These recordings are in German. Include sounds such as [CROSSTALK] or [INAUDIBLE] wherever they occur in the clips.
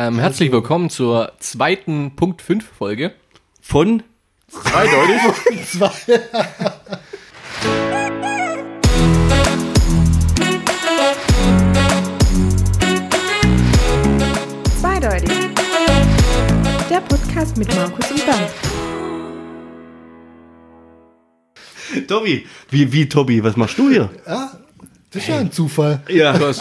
Ähm, herzlich willkommen zur zweiten Punkt 5 Folge. Von Zweideutig. [LAUGHS] Zwei. Zweideutig. Der Podcast mit Markus und Bernd. Tobi. Wie, wie, Tobi, was machst du hier? Ja, das ist ja ein Zufall. Ja, also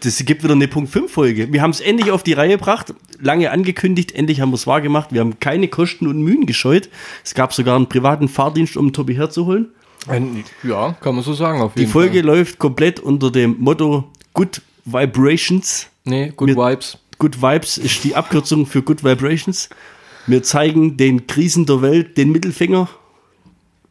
das gibt wieder eine Punkt 5 Folge. Wir haben es endlich auf die Reihe gebracht, lange angekündigt, endlich haben wir es wahr gemacht. Wir haben keine Kosten und Mühen gescheut. Es gab sogar einen privaten Fahrdienst, um Tobi herzuholen. Ein, ja, kann man so sagen auf Die jeden Folge Fall. läuft komplett unter dem Motto Good Vibrations. Nee, Good Wir- Vibes. Good Vibes ist die Abkürzung für Good Vibrations. Wir zeigen den Krisen der Welt den Mittelfinger,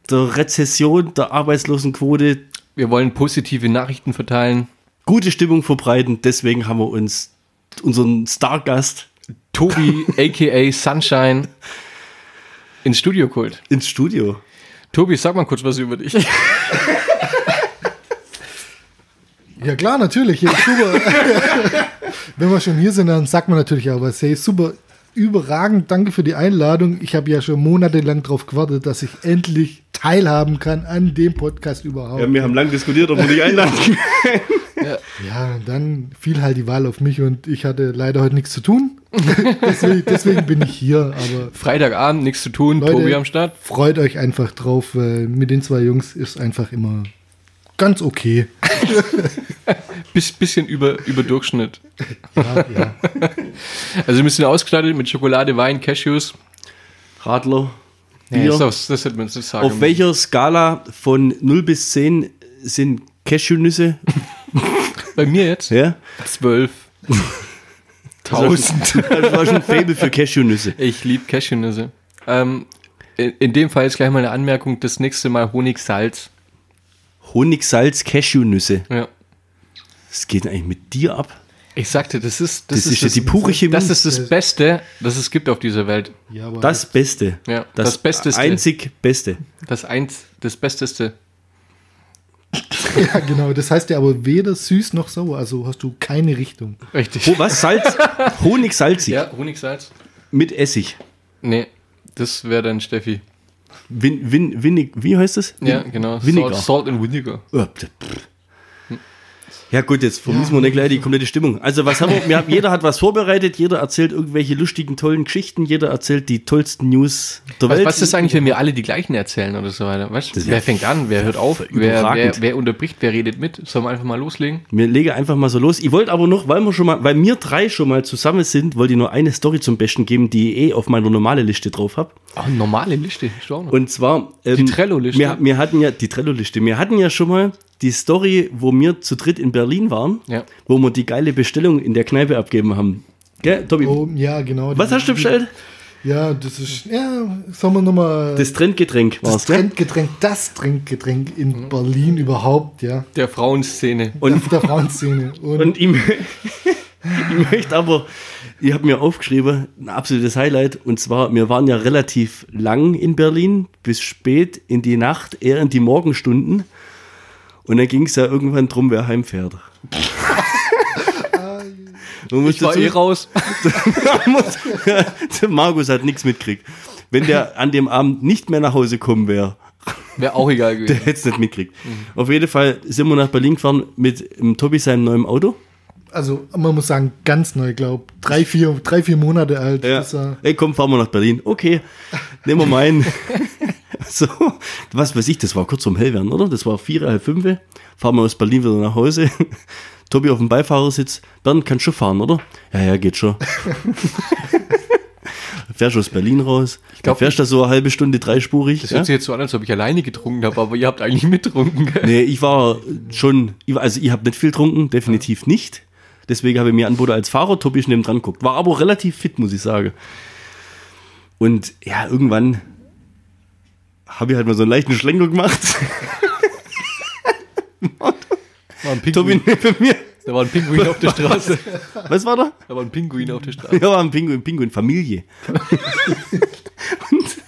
der Rezession, der Arbeitslosenquote, Wir wollen positive Nachrichten verteilen. gute Stimmung verbreiten. Deswegen haben wir uns unseren Stargast Tobi, [LAUGHS] aka Sunshine, ins Studio geholt. ins Studio. Tobi, sag mal kurz was über dich. [LAUGHS] Ja klar, natürlich. Ja, super. [LAUGHS] Wenn wir schon hier sind, dann sagt man natürlich auch was. Hey, super, überragend. Danke für die Einladung. Ich habe ja schon monatelang darauf gewartet, dass ich endlich teilhaben kann an dem Podcast überhaupt. Ja, wir haben lange diskutiert, ob wir dich einladen. [LAUGHS] Ja, und dann fiel halt die Wahl auf mich und ich hatte leider heute nichts zu tun. [LAUGHS] deswegen, deswegen bin ich hier. Aber Freitagabend, nichts zu tun, Leute, Tobi am Start. freut euch einfach drauf. weil Mit den zwei Jungs ist einfach immer ganz okay. [LAUGHS] Bis, bisschen über, über Durchschnitt. Ja, ja. [LAUGHS] Also ein bisschen ausgestattet mit Schokolade, Wein, Cashews. Radler. Nee, Bier. das, das hätte man nicht sagen Auf welcher Skala von 0 bis 10 sind Cashewnüsse? [LAUGHS] Bei mir jetzt? Ja? Zwölf. Tausend. Das war schon ein Fable für Cashewnüsse. Ich liebe Cashewnüsse. Ähm, in, in dem Fall jetzt gleich mal eine Anmerkung, das nächste Mal Honig, Honig, Salz, Cashewnüsse. Ja. Was geht eigentlich mit dir ab? Ich sagte, das ist Das ist ja die pure Chemie. Das ist das Beste, das es gibt auf dieser Welt. ja aber Das Beste. Ja, das, das Besteste. einzig Beste. Das eins, das Besteste. Ja, genau. Das heißt ja aber weder süß noch sauer. Also hast du keine Richtung. Richtig. Oh, was? Salz? [LAUGHS] Honig salzig. Ja, Honig, Salz. Mit Essig. Nee, das wäre dann Steffi. Win, win, winnig, wie heißt das? Ja, genau. Salt, Salt and Vinegar. Oh. Ja gut, jetzt vermissen wir nicht gleich die komplette Stimmung. Also was haben wir? wir haben, jeder hat was vorbereitet, jeder erzählt irgendwelche lustigen, tollen Geschichten, jeder erzählt die tollsten News der Was, Welt. was ist eigentlich, wenn wir alle die gleichen erzählen oder so weiter? Weißt? Das wer fängt an? Wer hört auf? Wer, wer, wer unterbricht? Wer redet mit? Sollen wir einfach mal loslegen? Wir legen einfach mal so los. Ich wollte aber noch, weil wir schon mal, weil wir drei schon mal zusammen sind, wollte ich nur eine Story zum Besten geben, die ich eh auf meiner normale Liste drauf habe. Oh, normale Liste. Und zwar ähm, Die Trello-Liste? Wir, wir hatten ja die Trello-Liste. Wir hatten ja schon mal die Story, wo wir zu dritt in Berlin waren, Ja. wo wir die geile Bestellung in der Kneipe abgeben haben. Gell, Tobi? Oh, ja, genau. Was hast du bestellt? Ja, das ist, ja, sagen wir nochmal, Das Trendgetränk war das es, ne? Trendgetränk, das Trendgetränk Mhm. in Berlin überhaupt, ja. Der Frauenszene. Und auf der Frauenszene. Und, Und ich, [LAUGHS] ich möchte aber, ich habe mir aufgeschrieben, ein absolutes Highlight. Und zwar, wir waren ja relativ lang in Berlin, bis spät in die Nacht, eher in die Morgenstunden. Und dann ging es ja irgendwann drum, wer heimfährt. [LAUGHS] Man muss Ich war dazu- eh raus. [LAUGHS] muss, der [LAUGHS] Markus hat nichts mitgekriegt. Wenn der an dem Abend nicht mehr nach Hause kommen wäre, Wäre auch egal der gewesen. hätte es nicht mitgekriegt. Auf jeden Fall sind wir nach Berlin gefahren mit dem Tobi seinem neuen Auto. also, man muss sagen, ganz neu, glaube drei, vier, drei, vier Monate alt. Ja. Äh, Ey, komm, fahren wir nach Berlin. Okay, nehmen wir meinen. So, was weiß ich, das war kurz um hell werden, oder? Das war vier, halb fünf. Fahren wir aus Berlin wieder nach Hause. [LAUGHS] Tobi auf dem Beifahrersitz. Bernd, kannst du fahren, oder? Ja, ja, geht schon. [LAUGHS] Fährst du aus Berlin raus. Ich glaub, fährst da so eine halbe Stunde dreispurig. Das ja? hört sich jetzt so an, als ob ich alleine getrunken habe, aber ihr habt eigentlich mitgetrunken. Gell? Nee, ich war schon, also ich habe nicht viel getrunken, definitiv nicht. Deswegen habe ich mir angeboten als Fahrer, Tobi ist neben dran geguckt. War aber relativ fit, muss ich sagen. Und ja, irgendwann habe ich halt mal so einen leichten Schlenker gemacht. War ein Tobi Pinguin, neben mir. da war ein Pinguin auf der Straße. Was war da? Da war ein Pinguin auf der Straße. Ja, war ein Pinguin, Pinguin, Familie. Und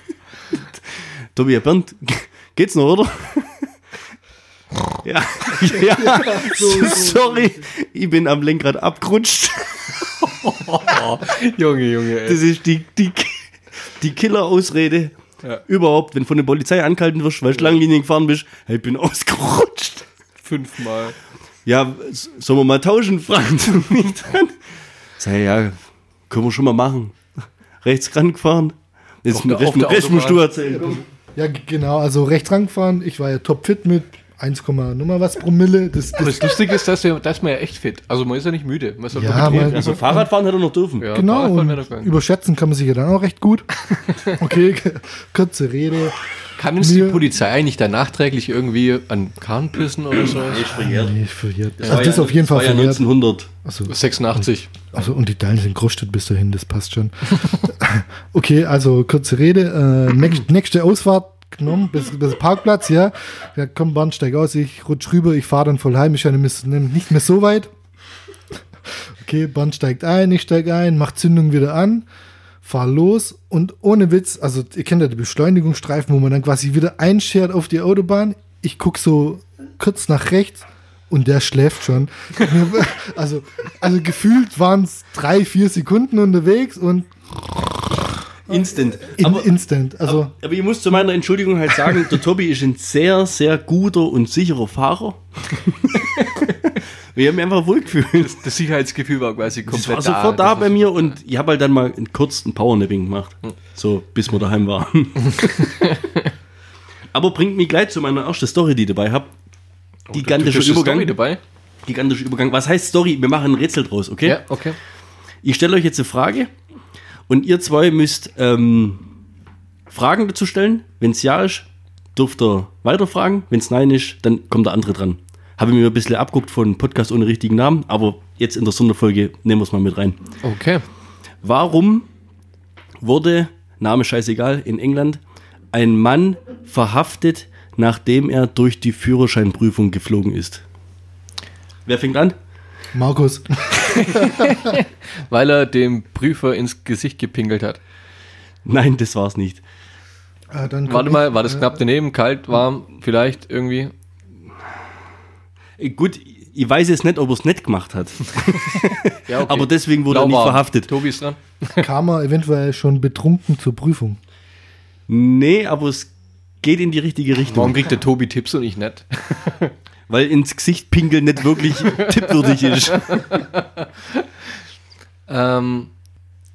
Tobi, ja, Bernd, geht's noch, oder? Ja, ja, sorry, ich bin am Lenkrad abgerutscht. [LAUGHS] Junge, Junge, ey. Das ist die, die, die Killer-Ausrede Ja. überhaupt, wenn von der Polizei angehalten wirst, weil du Schlangenlinien gefahren bist. Hey, ich bin [LAUGHS] ausgerutscht. Fünfmal. Ja, sollen wir mal tauschen? Fragen sie [LAUGHS] mich dann. Sag ich, ja, können wir schon mal machen. Rechts rangefahren. Jetzt der Rest musst du erzählen. Ja, genau, also rechts rangefahren. Ich war ja topfit mit 1, Nummer was Promille. Das, das, das Lustige ist, dass, wir, dass man ja echt fit. Also man ist ja nicht müde. Man ist ja, Ja, man-. Also Fahrradfahren hätte er noch dürfen. ja, genau, überschätzen kann man sich ja dann auch recht gut. [LAUGHS] Okay, kurze Rede. Kann uns die Polizei eigentlich da nachträglich irgendwie an Kahn pissen oder so? Nee, ich verjährt. Das Also das ja- auf jeden Fall ja verjährt. 1900. Also, 86. also, und die Teilen sind Großstadt bis dahin, das passt schon. [LAUGHS] okay, also kurze Rede. Äh, nächst, nächste Ausfahrt genommen, bis, bis Parkplatz, ja. Ja, komm, Bahnsteig aus, ich rutsch rüber, ich fahre dann voll heim, ist ja nicht mehr- so weit. Okay, Bahn steigt ein, ich steig ein, mach Zündung wieder an, fahr los und ohne Witz, also ihr kennt ja die Beschleunigungsstreifen, wo man dann quasi wieder einschert auf die Autobahn. Ich guck so kurz nach rechts und der schläft schon. [LAUGHS] Also, also gefühlt waren es drei, vier Sekunden unterwegs und Instant. in, aber, instant. Also aber ich muss zu meiner Entschuldigung halt sagen, der Tobi ist ein sehr, sehr guter und sicherer Fahrer. Wir haben mich einfach wohlgefühlt. Das Sicherheitsgefühl war quasi Das komplett war sofort da Das bei mir und ich habe halt dann mal einen kurzen Powernapping gemacht. So, bis wir daheim waren. [LAUGHS] Aber bringt mich gleich zu meiner ersten Story, die ich dabei habe. Oh, Gigantischer Übergang. Story dabei. Gigantischer Übergang. Was heißt Story? Wir machen ein Rätsel draus, okay? Ja, okay. Ich stelle euch jetzt eine Frage und ihr zwei müsst ähm, Fragen dazu stellen. Wenn es ja ist, dürft ihr weiterfragen. Wenn es nein ist, dann kommt der andere dran. Habe ich mir ein bisschen abguckt von Podcast ohne richtigen Namen, aber jetzt in der Sonderfolge nehmen wir es mal mit rein. Okay. Warum wurde, Name scheißegal, in England ein Mann verhaftet, nachdem er durch die Führerscheinprüfung geflogen ist? Wer fängt an? Markus, [LAUGHS] Weil er dem Prüfer ins Gesicht gepinkelt hat. Nein, das war's nicht. äh, Warte ich. mal, war das knapp daneben? Kalt, warm, vielleicht irgendwie? Äh, Gut, ich weiß jetzt nicht, ob er es nicht gemacht hat. [LAUGHS] Ja, okay. Aber deswegen wurde er nicht verhaftet. Tobi ist dran. [LAUGHS] kam er eventuell schon betrunken zur Prüfung. Nee, aber es geht in die richtige Richtung. Warum kriegt der Tobi Tipps und ich nicht? Weil ins Gesicht pinkeln nicht wirklich [LAUGHS] tippwürdig ist. Ähm,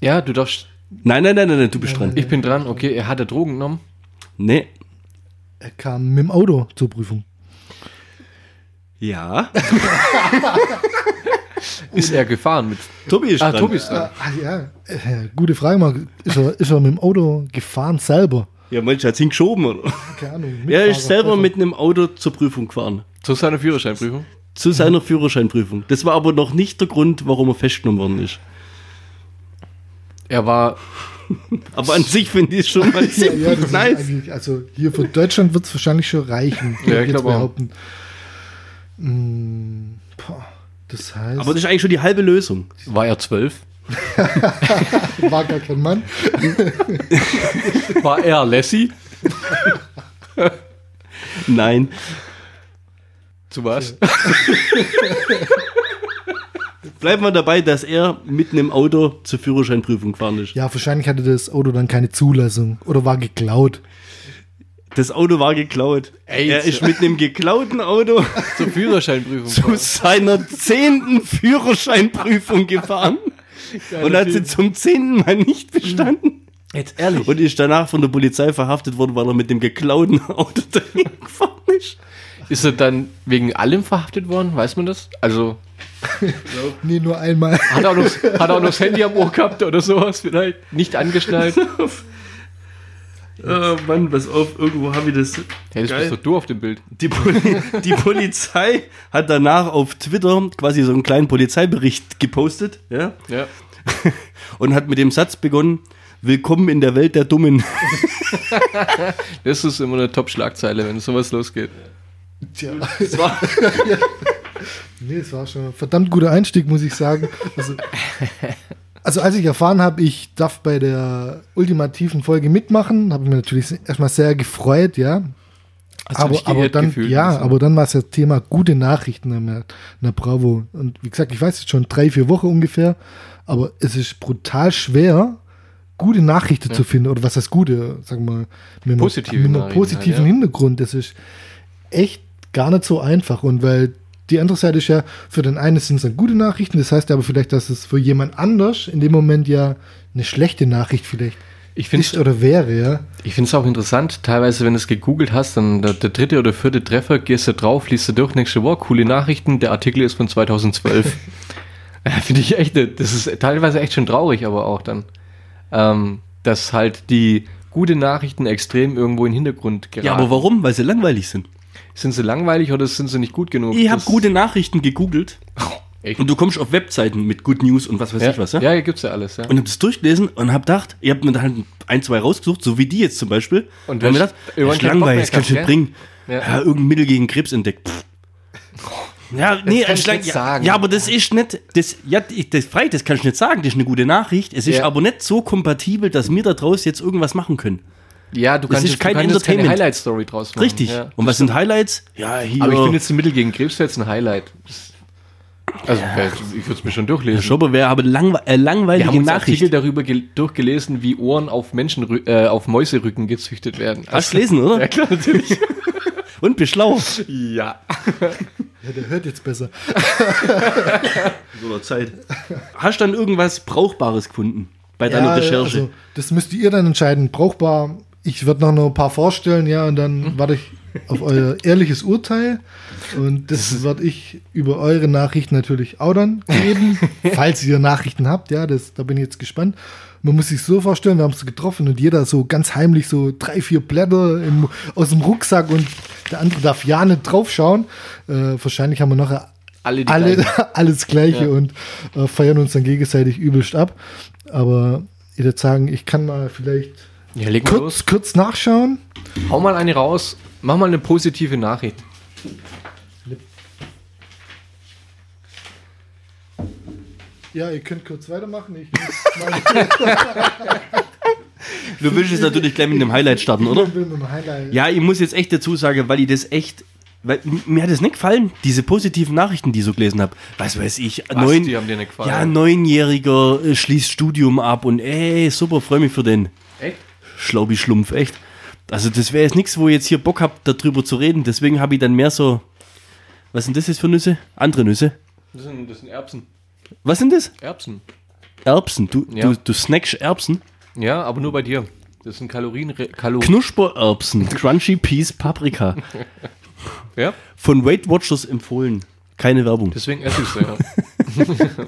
ja, du darfst. Nein, nein, nein, nein, nein, du bist dran. Ich bin dran, okay. Er hatte Drogen genommen. Nee. Er kam mit dem Auto zur Prüfung. Ja. [LAUGHS] Ist er gefahren mit. Tobi ist Ah, dran. Tobi ist dran. Ah, ja, äh, gute Frage, Markus. Ist er, ist er mit dem Auto gefahren selber? Ja, manche hat hingeschoben, oder? Keine Ahnung. [LAUGHS] Er ist selber Fahrer. mit einem Auto zur Prüfung gefahren. Zu seiner Führerscheinprüfung. Zu seiner Führerscheinprüfung. Das war aber noch nicht der Grund, warum er festgenommen worden ist. Er war. [LAUGHS] Aber an sich finde ich es schon mal [LAUGHS] Ja, ja, das ist nice. eigentlich, also hier für Deutschland wird es wahrscheinlich schon reichen. Ja, ich jetzt glaube auch. behaupten. Mm, boah, das heißt, Aber das ist eigentlich schon die halbe Lösung. War er zwölf? [LAUGHS] war gar kein Mann. War er Lassie? Nein. Zu was? Bleiben wir dabei, dass er mitten im Auto zur Führerscheinprüfung gefahren ist. Ja, wahrscheinlich hatte das Auto dann keine Zulassung oder war geklaut. Das Auto war geklaut. Ey, er ist mit einem geklauten Auto Zur Führerscheinprüfung. zu seiner zehnten Führerscheinprüfung gefahren und hat sie zum zehnten Mal nicht bestanden. Jetzt ehrlich. Und ist danach von der Polizei verhaftet worden, weil er mit dem geklauten Auto [LAUGHS] dahin gefahren ist. Ist er dann wegen allem verhaftet worden? Weiß man das? Also, [LAUGHS] Nee, nur einmal. hat er auch noch, hat er auch noch das Handy am Ohr gehabt oder sowas vielleicht? Nicht angeschnallt? [LAUGHS] Oh Mann, pass auf, irgendwo habe ich das. Hey, das bist doch du auf dem Bild. Die, Poli die Polizei hat danach auf Twitter quasi so einen kleinen Polizeibericht gepostet ja, Ja. [LAUGHS] und hat mit dem Satz begonnen: Willkommen in der Welt der Dummen. [LAUGHS] Das ist immer eine Top-Schlagzeile, wenn sowas losgeht. Tja. Das war, [LAUGHS] Nee, es war schon ein verdammt guter Einstieg, muss ich sagen. Also, also als ich erfahren habe, ich darf bei der ultimativen Folge mitmachen, habe ich mich natürlich erstmal sehr gefreut, ja. Hast aber, dich aber dann, gefühlt? ja, Also, aber dann war es das Thema gute Nachrichten in der, Bravo. Und wie gesagt, ich weiß jetzt schon drei, vier Wochen ungefähr. aber es ist brutal schwer, gute Nachrichten zu finden. Oder was heißt gute, sagen wir mal, mit einem, Positive mit einem Nachrichten positiven halt, ja. Hintergrund. Das ist echt gar nicht so einfach. Und weil die andere Seite ist ja, für den einen sind es dann gute Nachrichten, das heißt aber vielleicht, dass es für jemand anders in dem Moment ja eine schlechte Nachricht vielleicht Ich ist oder wäre, ja. Ich finde es auch interessant, teilweise, wenn du es gegoogelt hast, dann der, der dritte oder vierte Treffer, gehst du drauf, liest du durch, nächste Woche, coole Nachrichten, der Artikel ist von 2012. Ja, finde ich echt, das ist teilweise echt schon traurig, aber auch dann, ähm, dass halt die gute Nachrichten extrem irgendwo in den Hintergrund geraten. Ja, aber warum? Weil sie langweilig sind. Sind sie langweilig oder sind sie nicht gut genug? Ich habe Das- gute Nachrichten gegoogelt [LAUGHS] Echt? und du kommst auf Webseiten mit Good News und was weiß ja, ich was, ja? ja, gibt's ja alles, ja. Und hab das durchgelesen und hab gedacht, ihr habt mir dann ein, zwei rausgesucht, so wie die jetzt zum Beispiel. Und hab mir gedacht, wollt ist langweilig, das du gehabt, nicht bringen. Ja. Ja. irgendein Mittel gegen Krebs entdeckt. Pff. [LAUGHS] Ja, nee, kann ich nicht ja, sagen. ja, aber das ist nicht, das, ja, ich, das, frei, das kann ich nicht sagen, das ist eine gute Nachricht. Es ist Ja. aber nicht so kompatibel, dass wir da draus jetzt irgendwas machen können. Ja, du kannst, ist kein du kannst keine. Highlight-Story draus machen. Richtig. Ja. Und was sind Highlights? Ja, hier. Aber ich finde jetzt ein Mittel gegen Krebs jetzt ein Highlight. Also, ich würde es mir schon durchlesen. Schobber wäre aber langwe äh, Wir langweilige haben uns Nachricht. Artikel darüber gel- durchgelesen, wie Ohren auf Menschen äh, auf Mäuserücken gezüchtet werden. Hast du gelesen, oder? Ja, klar, natürlich. [LAUGHS] Und bist schlau. ja. Ja, der hört jetzt besser. [LAUGHS] So einer Zeit. Hast du dann irgendwas Brauchbares gefunden bei deiner Ja, Recherche? Also, das müsst ihr dann entscheiden. Brauchbar. Ich würde noch noch ein paar vorstellen, ja, und dann Hm. warte ich auf euer ehrliches Urteil. Und das werde ich über eure Nachrichten natürlich auch dann geben, [LAUGHS] falls ihr Nachrichten habt. Ja, das, da bin ich jetzt gespannt. Man muss sich so vorstellen, wir haben es getroffen und jeder so ganz heimlich so drei, vier Blätter im, aus dem Rucksack und der andere darf ja nicht draufschauen. Äh, wahrscheinlich haben wir nachher Alle alle, [LAUGHS] alles Gleiche Ja. und äh, feiern uns dann gegenseitig übelst ab. Aber ich würde sagen, ich kann mal vielleicht Ja, leg mal los. kurz, kurz nachschauen. Hau mal eine raus. Mach mal eine positive Nachricht. Ja, ihr könnt kurz weitermachen. Ich [LAUGHS] Du willst jetzt natürlich gleich mit einem Highlight starten, oder? will mit dem Highlight. Ja, ich muss jetzt echt dazu sagen, weil ich das echt. Weil, mir hat es nicht gefallen, diese positiven Nachrichten, die ich so gelesen habe. Was weiß ich, neun, die haben dir nicht gefallen? ja, Neunjähriger äh, schließt Studium ab und ey, super, freue mich für den. Echt? Schlaubi-Schlumpf, echt. Also, das wäre jetzt nichts, wo ich jetzt hier Bock hab, darüber zu reden. Deswegen habe ich dann mehr so. Was sind das jetzt für Nüsse? Andere Nüsse. Das sind, das sind Erbsen. Was sind das? Erbsen. Erbsen. Du, Ja. du, du snackst Erbsen. Ja, aber nur bei dir. Das sind Kalorien. Kalorien. Knuspererbsen. [LAUGHS] Crunchy Peas Paprika. [LAUGHS] Ja, Von Weight Watchers empfohlen. Keine Werbung. deswegen esse ich ja. [LAUGHS]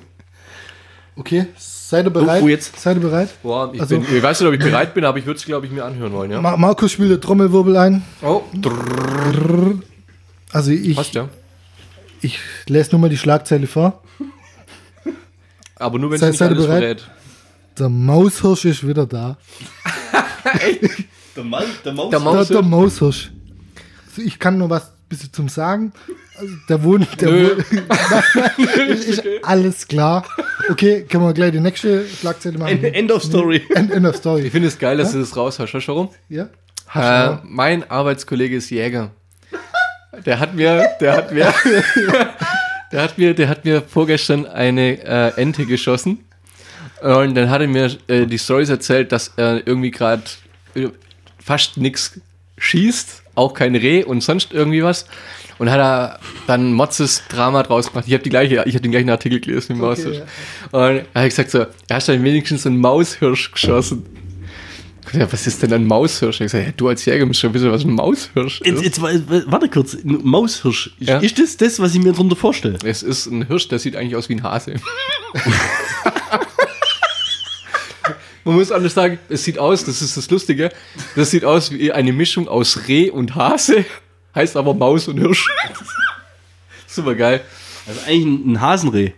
Okay, seid ihr bereit? Oh, jetzt. Seid ihr bereit? Boah, ich, Also- bin, ich weiß nicht, ob ich bereit bin, aber ich würde es, glaube ich, mir anhören wollen, ja? Ma Markus spielt der Trommelwirbel ein. Oh, Also ich, passt ja. ich lese nur mal die Schlagzeile vor. Aber nur wenn es Seid- nicht seid ihr alles bereit? verrät. Der Maushirsch ist wieder da. [LAUGHS] Der, Mann, der Maus. Der Der, Maus. der Maushirsch. Also ich kann nur was bisschen zum Sagen. Also der wohnt, der [LAUGHS] [LAUGHS] ist alles klar. Okay, können wir gleich die nächste Schlagzeile machen? End, end of Story. [LAUGHS] End, end of story. Ich finde es geil, dass du das raus hast. Weißt du warum? Ja? Äh, mein Arbeitskollege ist Jäger. Der hat mir, der hat mir, der hat mir, der hat mir vorgestern eine äh, Ente geschossen. Und dann hat er mir äh, die Stories erzählt, dass er irgendwie gerade äh, fast nichts schießt, auch kein Reh und sonst irgendwie was. Und hat er dann Motzes Drama draus gemacht. Ich habe die gleiche, ich habe den gleichen Artikel gelesen wie Maushirsch. ja. Und er hat gesagt so, er hat dann wenigstens einen Maushirsch geschossen. Ja, was ist denn ein Maushirsch? Ich gesagt, ja, du als Jäger musst schon wissen, was ein Maushirsch Jetzt, ist. jetzt, wa- warte kurz. Ein Maushirsch. Ist, Ja. ist das das, was ich mir darunter vorstelle? Es ist ein Hirsch, der sieht eigentlich aus wie ein Hase. [LAUGHS] Man muss alles sagen, es sieht aus, das ist das Lustige, das sieht aus wie eine Mischung aus Reh und Hase, heißt aber Maus und Hirsch. [LAUGHS] Super geil. Also eigentlich ein, ein Hasenreh.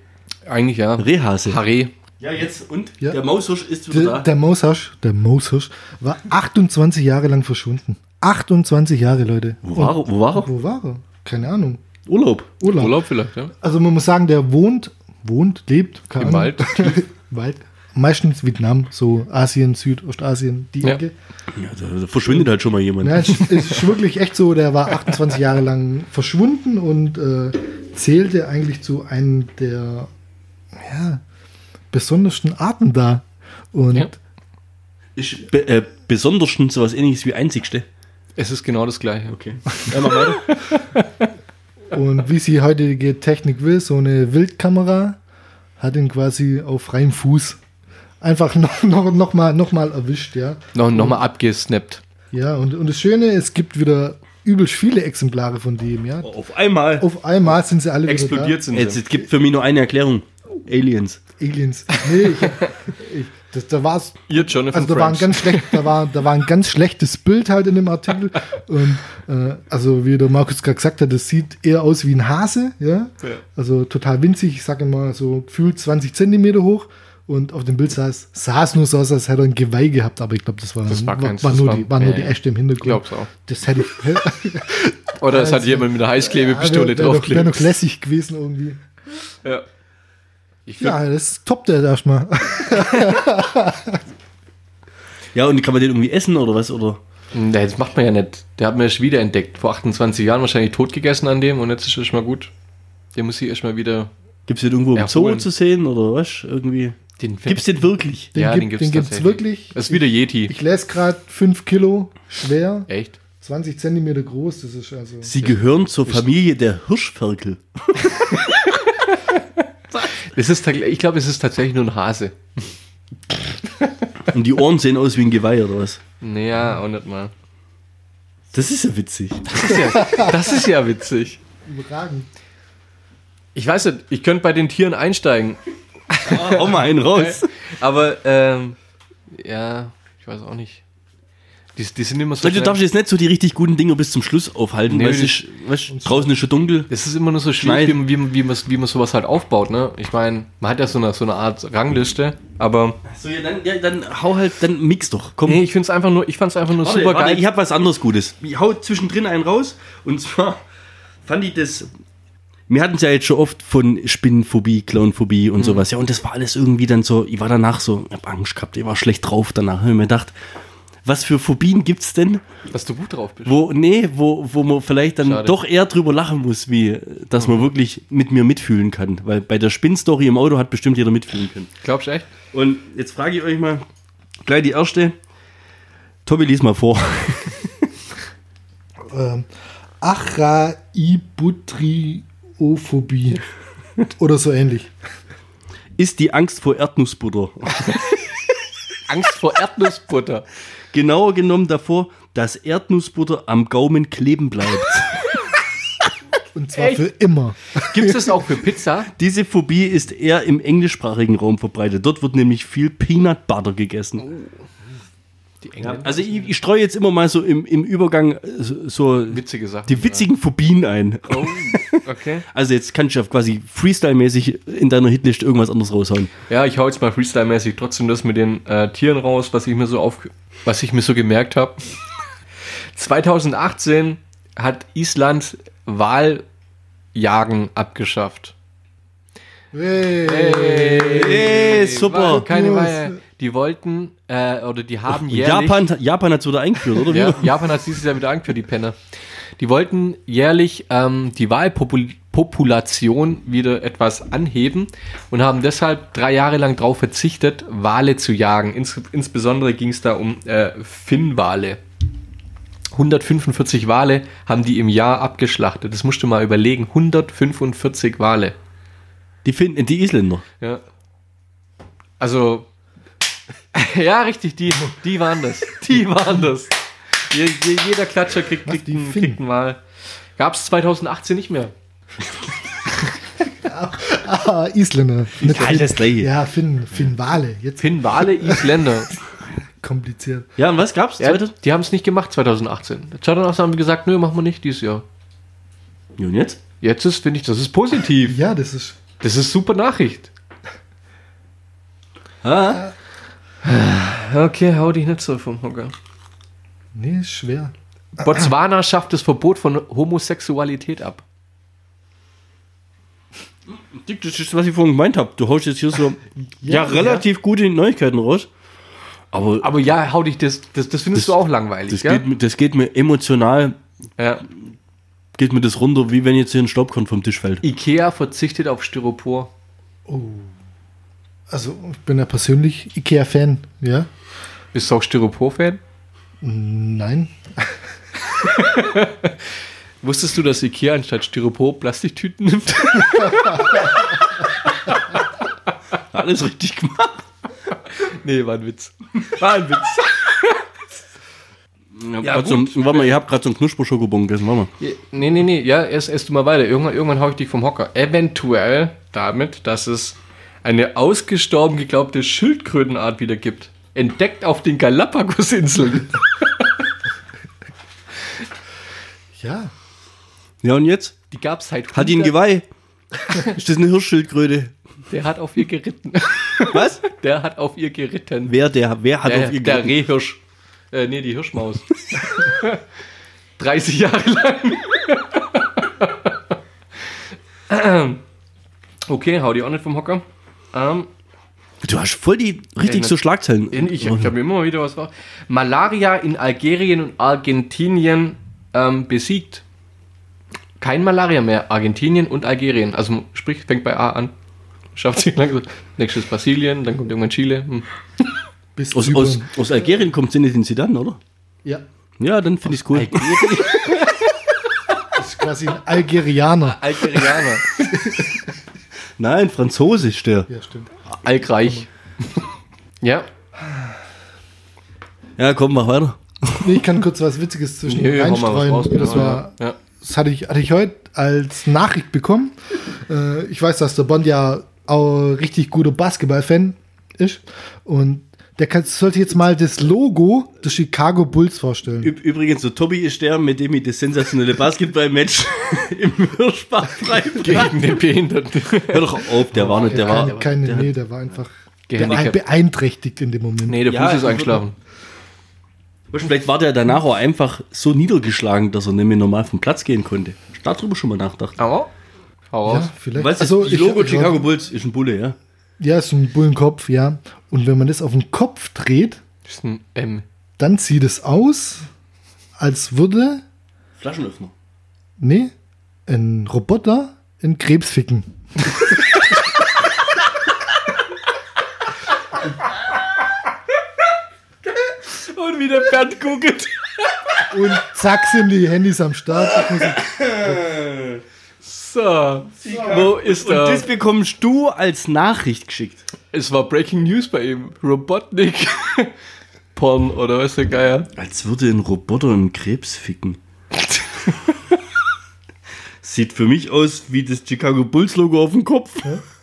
Eigentlich ja. Rehhase. Haré. Ja, jetzt und? Ja. Der Maushirsch ist wieder Der, da. der Maushirsch, der Maushirsch war 28 Jahre lang verschwunden. 28 Jahre, Leute. Wo war, er? wo war er? Wo war er? Keine Ahnung. Urlaub. Urlaub. Urlaub vielleicht, ja. Also man muss sagen, der wohnt, wohnt, lebt, keine Im Ahnung. Wald. [LAUGHS] Wald. Meistens Vietnam, so Asien, Südostasien, die Ja. Ecke. Ja, da, da verschwindet halt schon mal jemand. Ja, es ist- wirklich echt so, der war 28 Jahre lang verschwunden und äh, zählte eigentlich zu einem der ja, besondersten Arten da. Und Ja. Ist be äh, besonders schon sowas ähnliches wie einzigste. Es ist genau das Gleiche. Okay. Ja, mach weiter. [LAUGHS] Und wie sie heutige Technik will, so eine Wildkamera hat ihn quasi auf freiem Fuß einfach noch, noch, noch, mal, noch mal erwischt, ja. Noch, noch mal abgesnappt. Ja, und, und das Schöne, es gibt wieder übelst viele Exemplare von dem, ja. Auf einmal. Auf einmal sind sie alle Explodiert wieder sind Jetzt, sie. es gibt für mich nur eine Erklärung. Aliens. Aliens. Nee, ich, ich, das, da war's. Ihr Jonathan Also da war, ein ganz schlecht, da, war, da war ein ganz schlechtes Bild halt in dem Artikel. Und äh, also wie der Markus gerade gesagt hat, das sieht eher aus wie ein Hase, ja. Ja. Also total winzig, ich sage mal so gefühlt 20 Zentimeter hoch. Und auf dem Bild sah es, sah es nur so aus, als hätte er ein Geweih gehabt, aber ich glaube, das war, Das war keins, war, das nur, war- die, war nur die. Äste im Hintergrund. Glaub's auch. Das hätte ich. [LAUGHS] Oder es hat jemand mit einer Heißklebepistole Ja, noch- Wäre draufgeklebt. noch lässig gewesen irgendwie. Ja. Ich find, Ja, das toppt er erstmal. [LAUGHS] Ja, und kann man den irgendwie essen oder was? Oder? Nee, das macht man ja nicht. Der hat mir erst wieder entdeckt. Vor 28 Jahren wahrscheinlich tot gegessen an dem und jetzt ist er erstmal gut. Der muss sich erstmal wieder. Gibt es den irgendwo im Zoo zu sehen oder was? Irgendwie. Den Gibt es den wirklich? Den Ja, gibt, den gibt's den gibt's tatsächlich. wirklich. Das ist wieder Yeti. Ich lese gerade 5 Kilo schwer, Echt? 20 Zentimeter groß. Das ist also. Sie gehören zur Familie der Hirschferkel. [LAUGHS] Das ist, ich glaube, es ist tatsächlich nur ein Hase. Und die Ohren sehen aus wie ein Geweih oder was? Naja, auch nicht mal. Das ist ja witzig. Das ist ja, das ist ja witzig. Überragend. Ich weiß nicht, ich könnte bei den Tieren einsteigen. Hau mal einen raus. Aber, ähm, ja, ich weiß auch nicht. Die, die sind immer so. Du darfst jetzt nicht so die richtig guten Dinge bis zum Schluss aufhalten, Nee, weil es ist, weißt, draußen ist schon dunkel. Das ist immer nur so schwierig, wie, man- wie, man- wie, man, wie man sowas halt aufbaut, ne? Ich meine, man hat ja so eine, so eine Art Rangliste, aber So, ja, dann, ja, dann hau halt, dann mix doch. Komm. nee, ich finde es einfach nur, ich fand es einfach nur Warte, super warte, geil. ich habe was anderes Gutes. Ich hau zwischendrin einen raus. Und zwar fand ich das. Wir hatten es ja jetzt schon oft von Spinnenphobie, Clownphobie Mhm. und sowas. Ja, und das war alles irgendwie dann so. Ich war danach so, ich hab Angst gehabt, ich war schlecht drauf danach. Hab ich mir gedacht, was für Phobien gibt's denn, Dass du gut drauf bist. wo, nee, wo, wo man vielleicht dann Schade. Mhm. doch eher drüber lachen muss, wie, dass man wirklich mit mir mitfühlen kann. Weil bei der Spinnstory im Auto hat bestimmt jeder mitfühlen können. Glaubst du echt? Und jetzt frage ich euch mal gleich die erste. Tobi, lies mal vor. [LAUGHS] Ähm, Achraibutriophobie. [LAUGHS] Oder so ähnlich. Ist die Angst vor Erdnussbutter. [LAUGHS] Angst vor Erdnussbutter. Genauer genommen davor, dass Erdnussbutter am Gaumen kleben bleibt. [LAUGHS] Und zwar Echt? für immer. Gibt es das auch für Pizza? Diese Phobie ist eher im englischsprachigen Raum verbreitet. Dort wird nämlich viel Peanut Butter gegessen. Die Ja, Engländer. also ich, ich streue jetzt immer mal so im, im Übergang äh, so, so witzige Sachen. die witzigen Phobien ein. Oh, okay. [LAUGHS] Also jetzt kannst du quasi Freestyle-mäßig in deiner Hitliste irgendwas anderes raushauen. Ja, ich hau jetzt mal Freestyle-mäßig trotzdem das mit den äh, Tieren raus, was ich mir so auf, was ich mir so gemerkt habe. [LAUGHS] 2018 hat Island Wahljagen abgeschafft. Hey. Hey, super. War keine. Wahl. Die wollten, äh, oder die haben jährlich... Japan, Japan hat es wieder eingeführt, oder? Ja, Japan hat es dieses Jahr wieder eingeführt, die Penner. Die wollten jährlich ähm, die Wahlpopulation wieder etwas anheben und haben deshalb drei Jahre lang darauf verzichtet, Wale zu jagen. Ins, insbesondere ging es da um äh, Finnwale. 145 Wale haben die im Jahr abgeschlachtet. Das musst du mal überlegen. 145 Wale. Die, finden, die Isländer. Ja. Also, [LAUGHS] ja, richtig, die, die waren das. [LAUGHS] Die waren das. Je, je, jeder Klatscher kriegt, kriegt, die einen, kriegt einen Mal. Gab es 2018 nicht mehr. Ah, Isländer. Alles das Gleiche. Ja, Finn, Finn Wale. Jetzt Finn, Wale, Isländer. [LAUGHS] kompliziert. Ja, und was gab's? Ja, die haben es nicht gemacht 2018. 2018 haben wir gesagt, nö, machen wir nicht dieses Jahr. Ja, und jetzt? Jetzt ist, finde ich, das ist positiv. Ja, das ist. Das ist super Nachricht. Ah, Okay, hau dich nicht so vom Hocker. Nee, ist schwer. Botswana schafft das Verbot von Homosexualität ab. Dick, das ist, was ich vorhin gemeint habe. Du haust jetzt hier so [LAUGHS] ja, Ja, relativ gute Neuigkeiten raus. Aber Aber ja, hau dich, das, das, das findest Das- du auch langweilig, das, ja? geht, mir- das geht mir emotional, ja? geht mir das runter, wie wenn jetzt hier ein Staubkorn vom Tisch fällt. Ikea verzichtet auf Styropor. Oh. Also, ich bin ja persönlich Ikea-Fan, ja. Bist du auch Styropor-Fan? Nein. [LAUGHS] Wusstest du, dass Ikea anstatt Styropor Plastiktüten nimmt? [LAUGHS] Alles richtig gemacht. nee, war ein Witz. War ein Witz. Ja, so, warte mal, ihr habt gerade so einen Knusperschokobon gegessen, warte mal. Nee, nee, nee, ja, erst, erst du mal weiter. Irgendwann, irgendwann hau ich dich vom Hocker. Eventuell damit, dass es eine ausgestorben geglaubte Schildkrötenart wieder gibt. Entdeckt auf den Galapagos-Inseln. [LAUGHS] Ja. Ja, und jetzt? Die gab es seit Hat die ein 100 Geweih? [LAUGHS] Ist das eine Hirschschildkröte? Der hat auf ihr geritten. [LAUGHS] Was? Der hat auf ihr geritten. Wer, der, wer hat Der, auf ihr der geritten? Rehhirsch. Äh, nee, die Hirschmaus. 30 Jahre lang. okay, hau die auch nicht vom Hocker. Ähm, Du hast voll die richtig so Schlagzeilen. in, ich ich habe immer wieder was war. Malaria in Algerien und Argentinien ähm, besiegt. Kein Malaria mehr. Argentinien und Algerien. Also sprich, fängt bei A an. Schafft sich langsam. Nächstes Brasilien, dann kommt irgendwann Chile. Hm. [LAUGHS] Bis aus, aus, aus Algerien kommt Zinedine Zidane, oder? Ja. Ja, dann finde ich es cool. Das [LAUGHS] ist quasi ein Algerianer. Algerianer. [LAUGHS] Nein, Franzosisch der. Ja, stimmt. Algreich. ja. Ja, komm, mach weiter. Nee, ich kann kurz was Witziges zwischen Nee, reinstreuen. raus, das, genau, war, ja. Ja. das hatte ich, hatte ich heute als Nachricht bekommen. Äh, ich weiß, dass der Bond ja auch richtig guter Basketball-Fan ist. Und der kann, sollte jetzt mal das Logo des Chicago Bulls vorstellen. Ü Übrigens, so Tobi ist der, mit dem ich das sensationelle Basketball-Match [LAUGHS] im Hirschbach treibe. Gegen den Behinderten. Hör doch auf, der war nicht, der war. keine, keine nee, der war einfach Gehandicapt. beeinträchtigt in dem Moment. Nee, der Ja, Fuß ist ich- eingeschlafen. Vielleicht war der danach auch einfach so niedergeschlagen, dass er nicht mehr normal vom Platz gehen konnte. Darüber schon mal nachgedacht. Aber, hau. Ja, vielleicht. Weißt du, Also, das Logo ich- Chicago Bulls ist ein Bulle, ja? Ja, ist ein Bullenkopf, ja. Und wenn man das auf den Kopf dreht, Das ist ein M. dann sieht es aus, als würde, Flaschenöffner. nee, ein Roboter in Krebs ficken. Und wie der Bernd googelt. Und zack sind die Handys am Start. So. Wo ist Und er? das bekommst du als Nachricht geschickt. Es war Breaking News bei ihm. Robotnik. [LAUGHS] Porn oder was der Geier. Als würde ein Roboter einen Krebs ficken. [LAUGHS] Sieht für mich aus wie das Chicago Bulls Logo auf dem Kopf.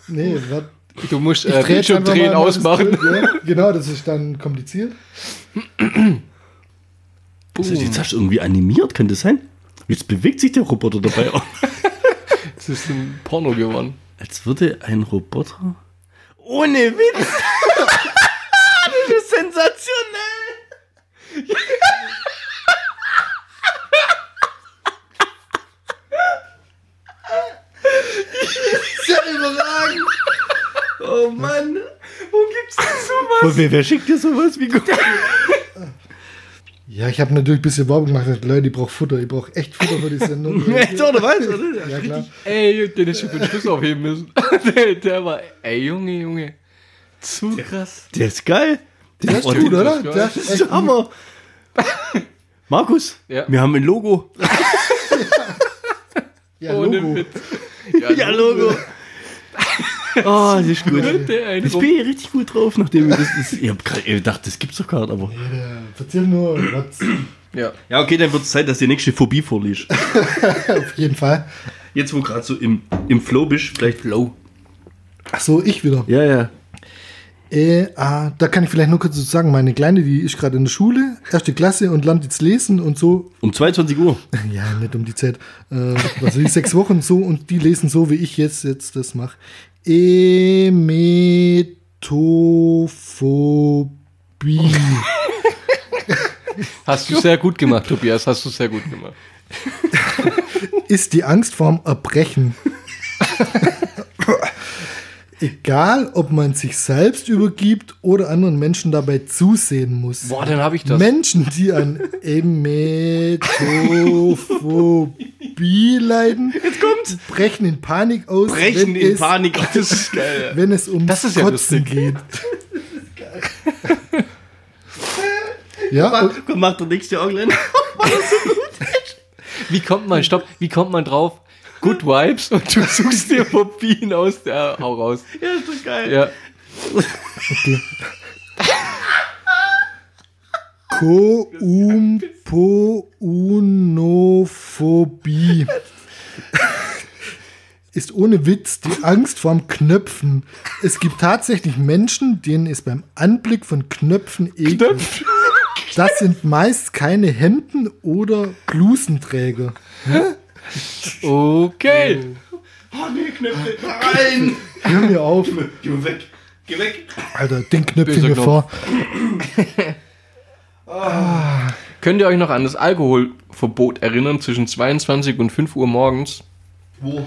Nee, warte. Du musst äh, Bildschirmdrehen das ausmachen. Bild, ja. Genau, das ist dann kompliziert. Also, jetzt hast du irgendwie animiert, kann das sein? Jetzt bewegt sich der Roboter dabei auch. [LAUGHS] Das ist ein Porno geworden. Als würde ein Roboter. Ohne Witz! [LAUGHS] das ist sensationell! Sehr überragend. Oh Mann! Wo gibt's denn sowas? Wer, wer schickt dir sowas? Wie gut? [LAUGHS] Ja, ich habe natürlich ein bisschen Werbung gemacht. Leute, ich brauche Futter. Ich brauche echt Futter für die Sendung. Echt, oder was? Oder? ja, klar. Ey, den hätte ich für den Schluss aufheben müssen. [LAUGHS] der, der war, ey, Junge, Junge. Zu krass. Der ist geil. Der ist Oh, gut, das oder? ist. Der Das ist ist echt [LAUGHS] Hammer. Markus, Ja. wir haben ein Logo. [LAUGHS] Ja, Ohne Logo. Witz. Ja, Logo. Oh, das ist gut. Jetzt bin ich richtig gut drauf, nachdem ich das. das ich hab grad gedacht, das gibt's doch gar nicht, aber. Ja, der Erzähl nur, was. Ja. Ja, okay, dann wird es Zeit, dass die nächste Phobie vorliest. [LAUGHS] Auf jeden Fall. Jetzt, wo gerade so im, im Flow bist, vielleicht. Flow. Ach so, ich wieder. Ja, ja. Äh, ah, da kann ich vielleicht nur kurz so sagen, meine Kleine, die ist gerade in der Schule, erste Klasse und lernt jetzt lesen und so. Um 22 Uhr. [LAUGHS] Ja, nicht um die Zeit. Äh, also die sechs Wochen so und die lesen so, wie ich jetzt, jetzt das mache. Emetophobie. [LAUGHS] Hast du sehr gut gemacht, Tobias. Hast du sehr gut gemacht. ist die Angst vorm Erbrechen. [LAUGHS] Egal, ob man sich selbst übergibt oder anderen Menschen dabei zusehen muss. Boah, dann habe ich das. Menschen, die an [LAUGHS] Emetophobie leiden, Jetzt kommt's. brechen in Panik aus, Brechen in es, Panik. Das ist geil. wenn es ums Das ist ja Kotzen lustig. geht. [LAUGHS] Ja, und Komm, mach nächste auch [LAUGHS] gleich. Wie kommt man, stopp, wie kommt man drauf? Good Vibes und du suchst dir Phobien aus der Hau raus. Ja, ist doch geil. Ja. Koumponophobie ist ohne Witz die Angst vorm Knöpfen. Es gibt tatsächlich Menschen, denen es beim Anblick von Knöpfen ekelt. Das sind meist keine Hemden oder Blusenträger. Okay. Oh nee, Knöpfe. Rein. Hör mir auf. Geh weg. Geh weg. Alter, den knöpfe ich mir vor. [LAUGHS] Könnt ihr euch noch an das Alkoholverbot erinnern zwischen 22 und 5 Uhr morgens Wo?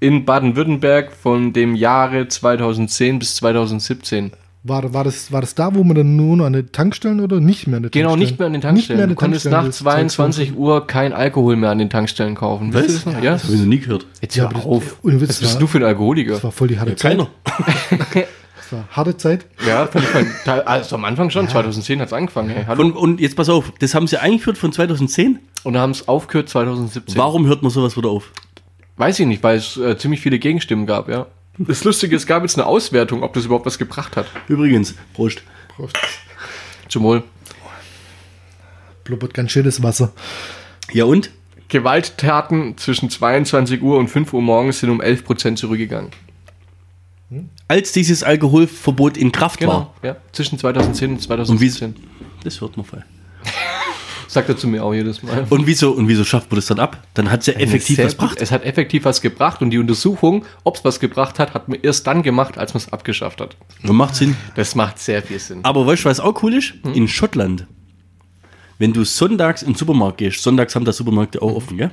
in Baden-Württemberg von dem Jahre 2010 bis 2017? War, war, das, war das da, wo man dann nur noch an den Tankstellen oder nicht mehr an den Genau, Tankstellen? nicht mehr an den Tankstellen. Nicht mehr an du den konntest Tankstellen, nach das 22 Uhr kein Alkohol mehr an den Tankstellen kaufen. Das noch? Ja. Das habe ich noch nie gehört. Jetzt Ja, hör das- auf. Witz, Was bist war- du für ein Alkoholiker? Das war voll die harte Zeit. Keiner. Das war harte Zeit. Ja, also am Anfang schon, 2010 hat es angefangen. Hey. Und, und jetzt pass auf, das haben sie eingeführt von 2010. Und dann haben es aufgehört 2017. Warum hört man sowas wieder auf? Weiß ich nicht, weil es äh, ziemlich viele Gegenstimmen gab, ja. Das Lustige, es gab jetzt eine Auswertung, ob das überhaupt was gebracht hat. Übrigens, Prost. Prost. Zum Wohl. Blubbert ganz schönes Wasser. Ja und? Gewalttaten zwischen 22 Uhr und 5 Uhr morgens sind um 11% zurückgegangen. Als dieses Alkoholverbot in Kraft war. Ja, zwischen 2010 und 2017. Das hört man voll. Sagt er zu mir auch jedes Mal. Und wieso, und wieso schafft man das dann ab? Dann hat es ja effektiv was gebracht. Es hat effektiv was gebracht und die Untersuchung, ob es was gebracht hat, hat man erst dann gemacht, als man es abgeschafft hat. Und macht Sinn. Das macht sehr viel Sinn. Aber weißt du, was auch cool ist? Hm? In Schottland, wenn du sonntags in den Supermarkt gehst, sonntags haben da Supermärkte auch offen, gell?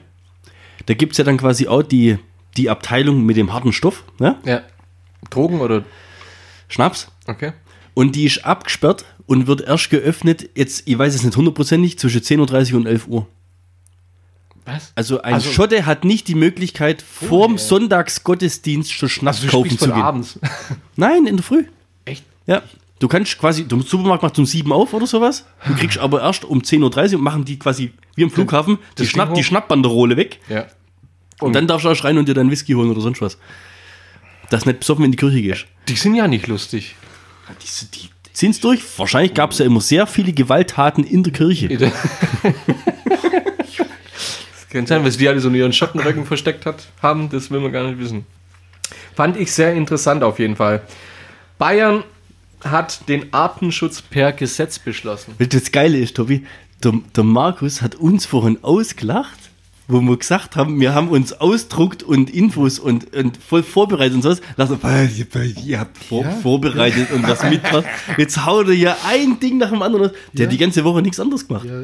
Da gibt es ja dann quasi auch die, die Abteilung mit dem harten Stoff, ne? Ja. Drogen oder. Schnaps. Okay. Und die ist abgesperrt und wird erst geöffnet, jetzt, ich weiß es nicht hundertprozentig, zwischen 10.30 Uhr und 11 Uhr. Was? Also ein Also- Schotte hat nicht die Möglichkeit, vorm Sonntagsgottesdienst schon Schnaps Also kaufen zu gehen. abends. [LAUGHS] Nein, in der Früh. Echt? Ja. Du kannst quasi, der Supermarkt macht um 7 auf oder sowas. Du kriegst [LAUGHS] aber erst um 10.30 Uhr und machen die quasi wie am Flughafen die, Schnapp, die? Schnappbanderole weg. Ja. Und dann darfst du auch rein und dir dann Whisky holen oder sonst was. Dass du nicht besoffen in die Kirche gehst. Die sind ja nicht lustig. Die, die sind's durch. Wahrscheinlich gab es ja immer sehr viele Gewalttaten in der Kirche. [LAUGHS] das kann sein, was die alle so in ihren Schottenröcken versteckt hat, haben, das will man gar nicht wissen. Fand ich sehr interessant auf jeden Fall. Bayern hat den Artenschutz per Gesetz beschlossen. Das Geile ist, Tobi, der, der Markus hat uns vorhin ausgelacht, wo wir gesagt haben, wir haben uns ausdruckt und Infos und, und voll vorbereitet und sowas. Lass uns, ihr habt vor, vorbereitet und was [LAUGHS] mitgebracht. Jetzt haut er ja ein Ding nach dem anderen. Der hat die ganze Woche nichts anderes gemacht. Ja.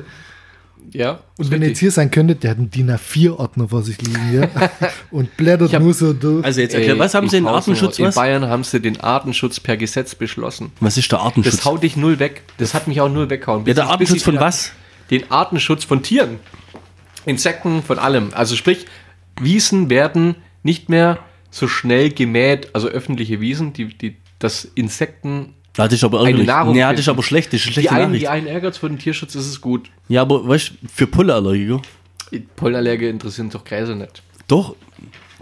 Ja. Und wenn ihr jetzt hier sein könntet, der hat einen DIN A4-Ordner vor sich liegen, ja? [LAUGHS] Und blättert hab- nur so durch. Also jetzt erklär, was haben sie nur. Artenschutz In was? Bayern haben sie den Artenschutz per Gesetz beschlossen. Was ist der Artenschutz? Das haut dich null weg. Das hat mich auch null weggehauen. ja, der Artenschutz von was? Den Artenschutz von Tieren. Insekten, von allem. Also sprich, Wiesen werden nicht mehr so schnell gemäht, also öffentliche Wiesen, die, die, das Insekten. Das ist aber Eine ärgerlich. Nahrung Nee, das ist finden. aber schlecht. Das ist eine Die schlechte einen, Nachricht. die einen ärgert für den Tierschutz ist es gut. Ja, aber weißt du, für Pollenallergiker? Pollenallergiker interessieren doch Gräser nicht. Doch,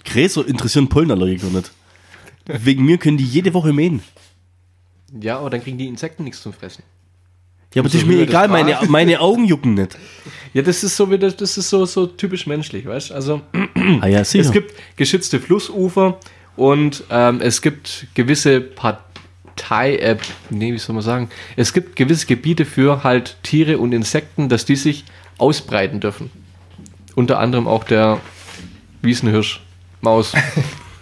Gräser interessieren Pollenallergiker nicht. Wegen mir können die jede Woche mähen. Ja, aber dann kriegen die Insekten nichts zum Fressen. Ja, aber das ist mir egal, meine, meine Augen jucken nicht. Ja, das ist so wieder, das ist so, so typisch menschlich, weißt du? Also, Ah ja, es gibt geschützte Flussufer und ähm, es gibt gewisse Partei, äh, nee, wie soll man sagen? Es gibt gewisse Gebiete für halt Tiere und Insekten, dass die sich ausbreiten dürfen. Unter anderem auch der Wiesenhirsch, Maus. [LAUGHS]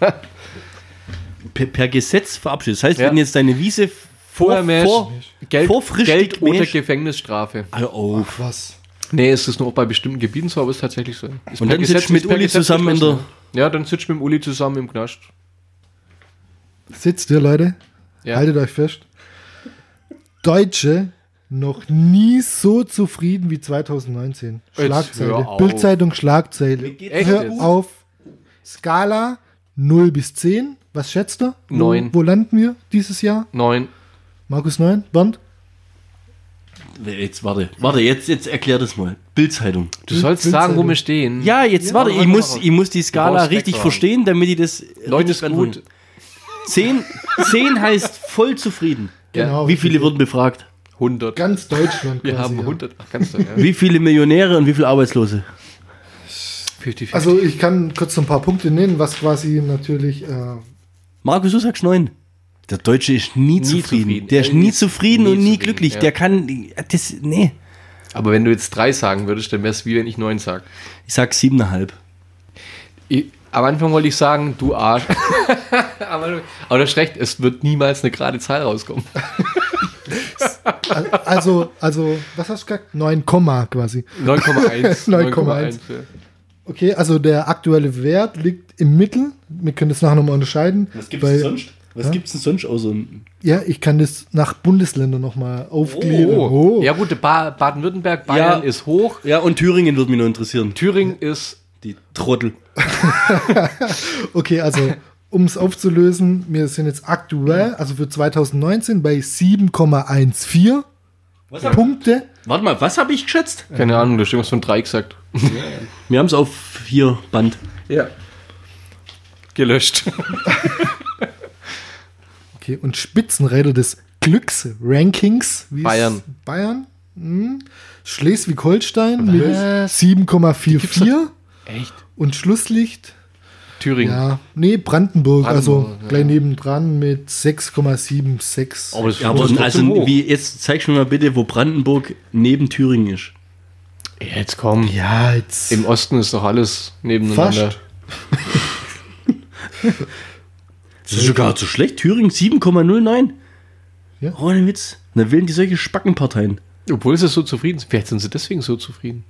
per, per Gesetz verabschiedet. Das heißt, Ja. wenn jetzt deine Wiese Vorher vor, mähst, vor, Geld, vorfrischtig Geld oder mähst- Gefängnisstrafe. Hör auf. was? Nee, es ist nur auch bei bestimmten Gebieten so, aber es ist tatsächlich so. Ist Und dann sitzt Gesetz- mit Uli Gesetz zusammen in beschlossen. Ja, dann sitzt mit dem Uli zusammen im Knast. Sitzt ihr, Leute? Ja. Haltet euch fest. Deutsche noch nie so zufrieden wie 2019. Jetzt Schlagzeile. Bildzeitung Schlagzeile. Hör jetzt? auf. Skala 0 bis 10. Was schätzt ihr? Wo- Neun. Wo landen wir dieses Jahr? Neun. Markus 9? Bernd? Jetzt warte, warte, jetzt, jetzt erklär das mal. Bildzeitung. Du sollst Bildzeitung. sagen, wo wir stehen. Ja, jetzt warte, aber ich warte muss, ich muss die Skala richtig Background. verstehen, damit ich das. Richtig ist gut. 10, 10 heißt voll zufrieden. Genau. Wie viele wurden befragt? 100. Ganz Deutschland. wir haben ja. 100. Ach, kannst du, ja. Wie viele Millionäre und wie viele Arbeitslose? 50, Also ich kann kurz ein paar Punkte nennen, was quasi natürlich äh, Markus, du sagst 9. Der Deutsche ist nie, zufrieden. zufrieden. Der ist Er nie zufrieden nie und nie zufrieden, glücklich. ja. Der kann. Das, nee. Aber wenn du jetzt drei sagen würdest, dann wäre es wie wenn ich neun sag. Ich sag 7,5. Ich, am Anfang wollte ich sagen, du Arsch. [LAUGHS] aber, aber das ist recht, es wird niemals eine gerade Zahl rauskommen. [LAUGHS] also, also, was hast du gesagt? 9, Komma quasi. 9,1. 9,1. [LAUGHS] ja. Okay, also der aktuelle Wert liegt im Mittel. Wir können das nachher nochmal unterscheiden. Bei- Was gibt's denn sonst außer. Ja, ich kann das nach Bundesländern nochmal aufgliedern. Oh. Oh. Ja gut, ba Baden-Württemberg, Bayern Ja. ist hoch. Ja, und Thüringen würde mich noch interessieren. Thüringen ist Die Trottel. [LAUGHS] Okay, also um es aufzulösen, wir sind jetzt aktuell, also für 2019 bei 7,14 Was hab, Punkte. warte mal, was habe ich geschätzt? keine Ahnung, du hast irgendwas von drei gesagt. [LAUGHS] Wir haben es auf hier Band. Ja. Gelöscht. [LAUGHS] Okay, und Spitzenreiter des Glücksrankings. Bayern. Bayern. Hm. Schleswig-Holstein mit Was? 7,44 Echt? und Schlusslicht. Thüringen. Ja, nee, Brandenburg, also Brandenburg, gleich nebendran mit 6,76. Aber Ja, aber also, wie, jetzt zeig schon mal bitte, wo Brandenburg neben Thüringen ist. Jetzt komm. Ja, jetzt. Im Osten ist doch alles nebeneinander. Fast. [LAUGHS] Das ist sogar so schlecht. Thüringen 7,09. Ja. Ohne Witz. Dann wählen die solche Spackenparteien. Obwohl sie so zufrieden sind. Vielleicht sind sie deswegen so zufrieden.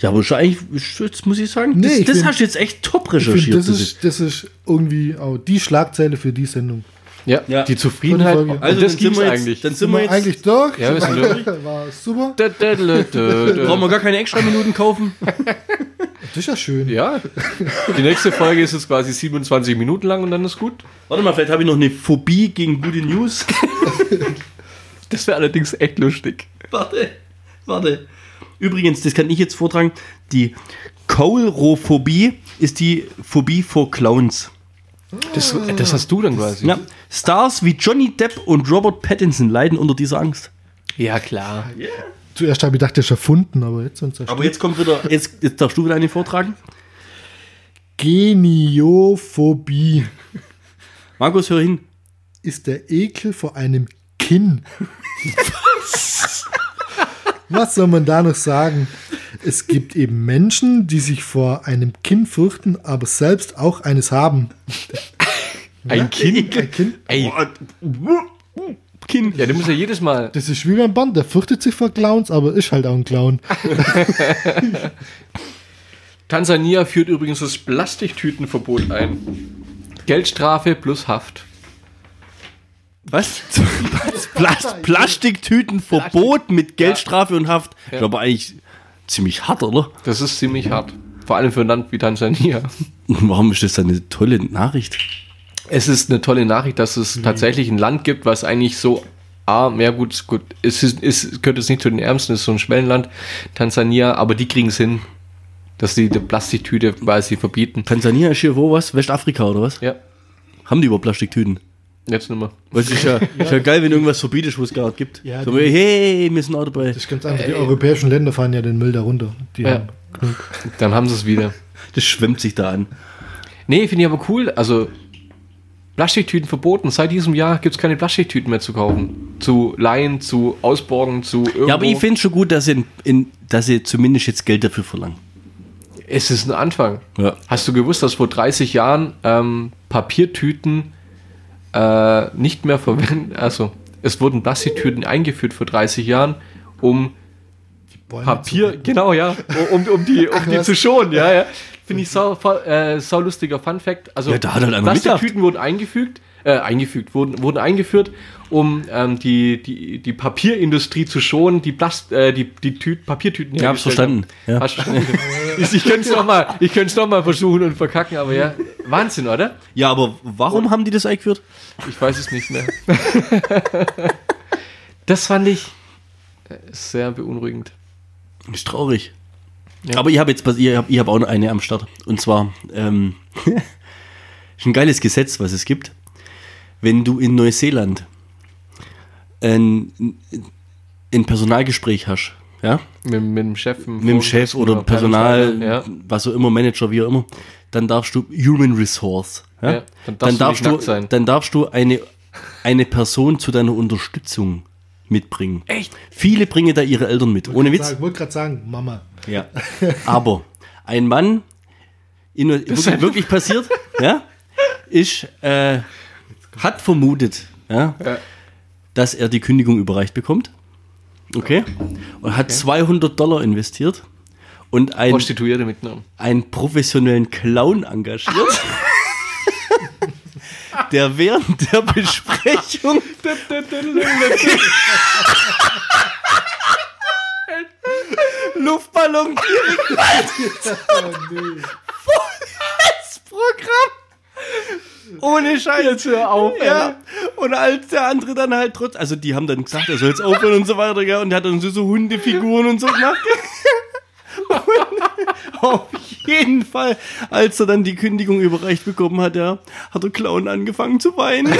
Ja, aber eigentlich, jetzt muss ich sagen, Nee, das, ich das find- hast du jetzt echt top Ich find, recherchiert. das, ist, das ist irgendwie auch die Schlagzeile für die Sendung. Ja, Ja. die Zufriedenheit. Folge. Und also das dann sind wir jetzt, eigentlich. Dann sind wir jetzt, eigentlich durch. Ja, wir sind durch. [LAUGHS] War super. Da, da, da, da, da. brauchen wir gar keine extra Minuten kaufen. [LAUGHS] Das ist ja schön. Ja, die nächste Folge ist jetzt quasi 27 Minuten lang und dann ist gut. Warte mal, vielleicht habe ich noch eine Phobie gegen gute News. [LAUGHS] Das wäre allerdings echt lustig. warte, warte. Übrigens, das kann ich jetzt vortragen. Die Kaulrophobie ist die Phobie vor Clowns. Das, das hast du dann quasi. Ja, Stars wie Johnny Depp und Robert Pattinson leiden unter dieser Angst. ja klar. Zuerst habe ich gedacht, der ist erfunden, aber jetzt sind Aber jetzt kommt wieder, jetzt, jetzt darfst du wieder eine vortragen. Geniophobie Markus, hör hin. ist der Ekel vor einem Kinn. [LAUGHS] Was soll man da noch sagen? Es gibt eben Menschen, die sich vor einem Kinn fürchten, aber selbst auch eines haben. Ein Kind? Ein Kinn? Ey, Kind. ja, du musst ja jedes Mal. Das ist wie beim Band, der fürchtet sich vor Clowns, aber ist halt auch ein Clown. [LAUGHS] Tansania führt übrigens das Plastiktütenverbot ein. Geldstrafe plus Haft. Was? Plast Plastiktütenverbot mit Geldstrafe und Haft. Ja. Ja. Aber eigentlich ziemlich hart, oder? Das ist ziemlich hart. Vor allem für ein Land wie Tansania. Warum ist das eine tolle Nachricht? Es ist eine tolle Nachricht, dass es tatsächlich ein Land gibt, was eigentlich so, ah, mehr gut, gut, es ist, es gehört jetzt nicht zu den Ärmsten, es ist so ein Schwellenland, Tansania, aber die kriegen es hin, dass sie die Plastiktüte quasi verbieten. Tansania ist hier wo was? Westafrika oder was? Ja, Haben die über Plastiktüten? Jetzt nicht mehr. Weil es ist ja, [LAUGHS] ist ja geil, wenn irgendwas verbietest, wo es nicht gibt. Ja, so, die- hey, wir sind auch dabei. Das ist ganz einfach. Die europäischen Länder fahren ja den Müll da runter. Die Ja. haben genug. Dann haben sie es wieder. [LAUGHS] Das schwemmt sich da an. Nee, finde ich aber cool. Also, Plastiktüten verboten. Seit diesem Jahr gibt es keine Plastiktüten mehr zu kaufen. Zu leihen, zu ausborgen, zu irgendwo. Ja, aber ich finde es schon gut, dass sie, in, in, dass sie zumindest jetzt Geld dafür verlangen. es ist ein Anfang. Ja. Hast du gewusst, dass vor 30 Jahren ähm, Papiertüten äh, nicht mehr verwendet, also es wurden Plastiktüten eingeführt vor 30 Jahren, um Bäume Papier, genau, ja, um, um die, um die [LAUGHS] zu schonen, ja, ja. Finde ich sau, äh, sau lustiger Fun Fact. Also Ja, da hat halt Plastiktüten wurden eingefügt, äh, eingefügt, wurden, wurden eingeführt, um ähm, die, die, die Papierindustrie zu schonen, die, Plast äh, die, die Tü Papiertüten Ja, hab's verstanden. Ja. Hast du verstanden? ich ich könnte es nochmal noch mal versuchen und verkacken, aber ja, Wahnsinn, oder? Ja, aber warum haben die das eingeführt? Ich weiß es nicht mehr. [LAUGHS] das fand ich äh, sehr beunruhigend. Ist traurig. Ja. Aber ich habe jetzt, ich habe ich hab auch noch eine am Start. Und zwar, ähm, [LAUGHS] ist ein geiles Gesetz, was es gibt. Wenn du in Neuseeland ein, ein Personalgespräch hast, ja, Mit, mit dem Chef. mit dem Chef oder Personal, Ja. was auch immer, Manager, wie auch immer, dann darfst du Human Resource. Ja? Ja, dann darfst du nicht nackt sein. dann darfst du eine, eine Person zu deiner Unterstützung mitbringen. Echt? Viele bringen da ihre Eltern mit. Ohne Witz. Ich wollte gerade sagen, Mama. Ja. Aber ein Mann, in, wirklich, wirklich passiert, ja, ist, äh, hat vermutet, ja, Ja. Dass er die Kündigung überreicht bekommt. Okay. Und hat 200 Dollar investiert und ein, Prostituierte mitgenommen. einen professionellen Clown engagiert. [LAUGHS] der während der Besprechung Luftballon Programm. Ohne Scheiß. Jetzt hör auf, Ja. Und als der andere dann halt trotz, also die haben dann gesagt, er soll jetzt aufhören und so weiter, gell? Und der hat dann so, so Hundefiguren und so gemacht. [LAUGHS] Und [LAUGHS] auf jeden Fall, als er dann die Kündigung überreicht bekommen hat, ja, hat der Clown angefangen zu weinen.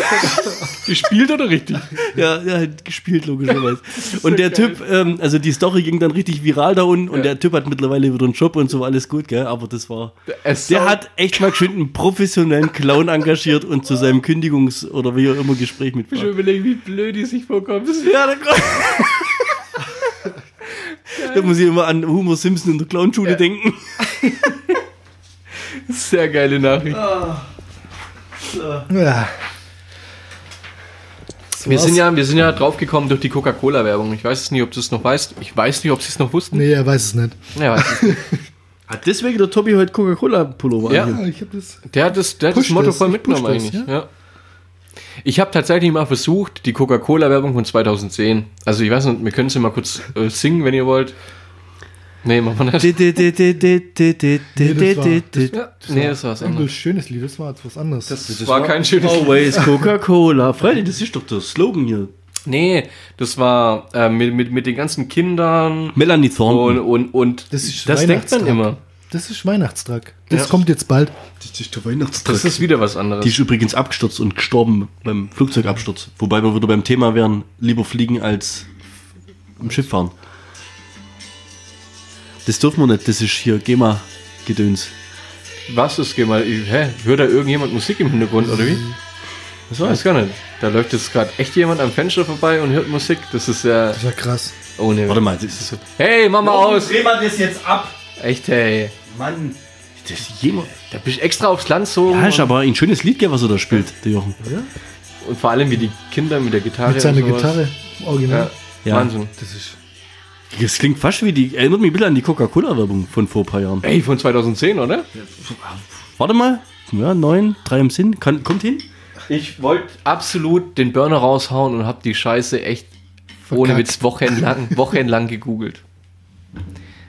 [LAUGHS] Gespielt oder richtig? Ja, er hat gespielt, logischerweise. [LAUGHS] Und der Typ, ähm, also die Story ging dann richtig viral da unten und Ja. der Typ hat mittlerweile wieder einen Job und so, alles gut, gell? Aber das war. Es Der hat echt mal geschwind einen professionellen Clown engagiert und zu seinem Kündigungs- oder wie auch immer Gespräch Ich mitgebracht. überlegen, wie blöd die sich vorkommt. Ja, da, da muss ich immer an Homer Simpson in der Clownschule Ja. denken. [LAUGHS] Sehr geile Nachricht. Ja. Wir sind, ja, wir sind ja draufgekommen durch die Coca-Cola-Werbung. Ich weiß es nicht, ob du es noch weißt. Ich weiß nicht, ob sie es noch wussten. Nee, er weiß es nicht. Ja, weiß es nicht. [LAUGHS] Hat deswegen der Tobi heute Coca-Cola-Pullover Ja. ich habe das. Der hat das, der hat das Motto das, voll mitgenommen das, eigentlich. ja. Ja. Ich habe tatsächlich mal versucht, die Coca-Cola-Werbung von 2010. Also ich weiß nicht, wir können sie mal kurz äh, singen, wenn ihr wollt. Nee, machen wir nicht. Nee, das war was Ein anderes. schönes Lied, das war jetzt was anderes. Das, war kein schönes Lied. Always [LAUGHS] Coca-Cola. Freilich, das ist doch der Slogan hier. Nee, das war äh, mit, mit, mit den ganzen Kindern Melanie und, Thornton. und, und Das ist das denkt man immer. Das ist Weihnachtstrag. Das Ja. kommt jetzt bald. Das ist der Weihnachtstrag. Das ist wieder was anderes. Die ist übrigens abgestürzt und gestorben beim Flugzeugabsturz. Wobei wir wieder beim Thema wären, lieber fliegen als im Schiff fahren. Das dürfen wir nicht, das ist hier GEMA-Gedöns. Was ist, geh mal, hä? Hört da irgendjemand Musik im Hintergrund oder wie? Was Ich weiß gar nicht. Da läuft jetzt gerade echt jemand am Fenster vorbei und hört Musik. Das ist ja. Das ist ja krass. Oh ne. Warte mal, das ist so. Hey, mach mal aus! Dreh mal das jetzt ab! Echt, hey. Mann! Das ist jemand. Da bist du extra aufs Land so. Ja, ist aber ein schönes Lied, was er da spielt, der Jochen. Und vor allem wie die Kinder mit der Gitarre. Mit seiner. Gitarre. Original. Ja. Ja. Wahnsinn. Das ist. Das klingt fast wie die. Erinnert mich ein bisschen an die Coca-Cola-Werbung von vor ein paar Jahren. Ey, von 2010, oder? Warte mal. Ja, neun, drei im Sinn. Kann, kommt hin. Ich wollte absolut den Burner raushauen und hab die Scheiße echt ohne Verkackt. Witz wochenlang, [LAUGHS] wochenlang gegoogelt.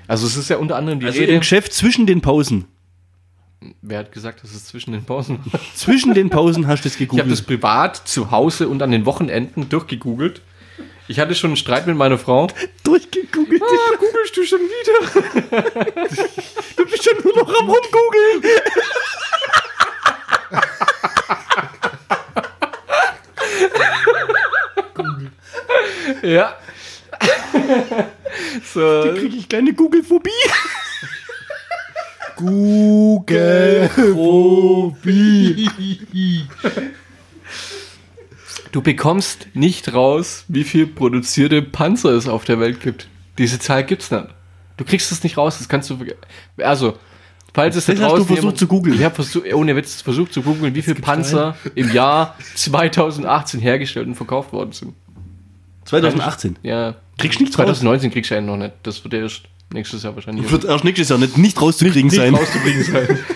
Also es ist ja unter anderem die Also Rede. im Geschäft zwischen den Pausen. Wer hat gesagt, dass es zwischen den Pausen war? [LAUGHS] Zwischen den Pausen hast du es Ich habe gegoogelt. das privat zu Hause und an den Wochenenden durchgegoogelt. Ich hatte schon einen Streit mit meiner Frau. [LAUGHS] durchgegoogelt. Ah, googelst du schon wieder? [LAUGHS] Du bist schon nur noch am rumgoogeln. Ja. [LAUGHS] so. Kriege ich kleine Google-Phobie. Google. Du bekommst nicht raus, wie viel produzierte Panzer es auf der Welt gibt. Diese Zahl gibt's nicht. Du kriegst es nicht raus, das kannst du Also, falls es Das da hast du draußen versucht jemand- zu googeln. Ich habe versucht, ohne Witz versucht zu googeln, wie viele Panzer im Jahr [LAUGHS] 2018 hergestellt und verkauft worden sind. 2018. Ja. Kriegst nichts raus. 2019 kriegst du ja noch nicht. Das wird erst nächstes Jahr wahrscheinlich Wird erst nächstes Jahr nicht, nicht rauszukriegen sein. rauszukriegen sein. [LAUGHS]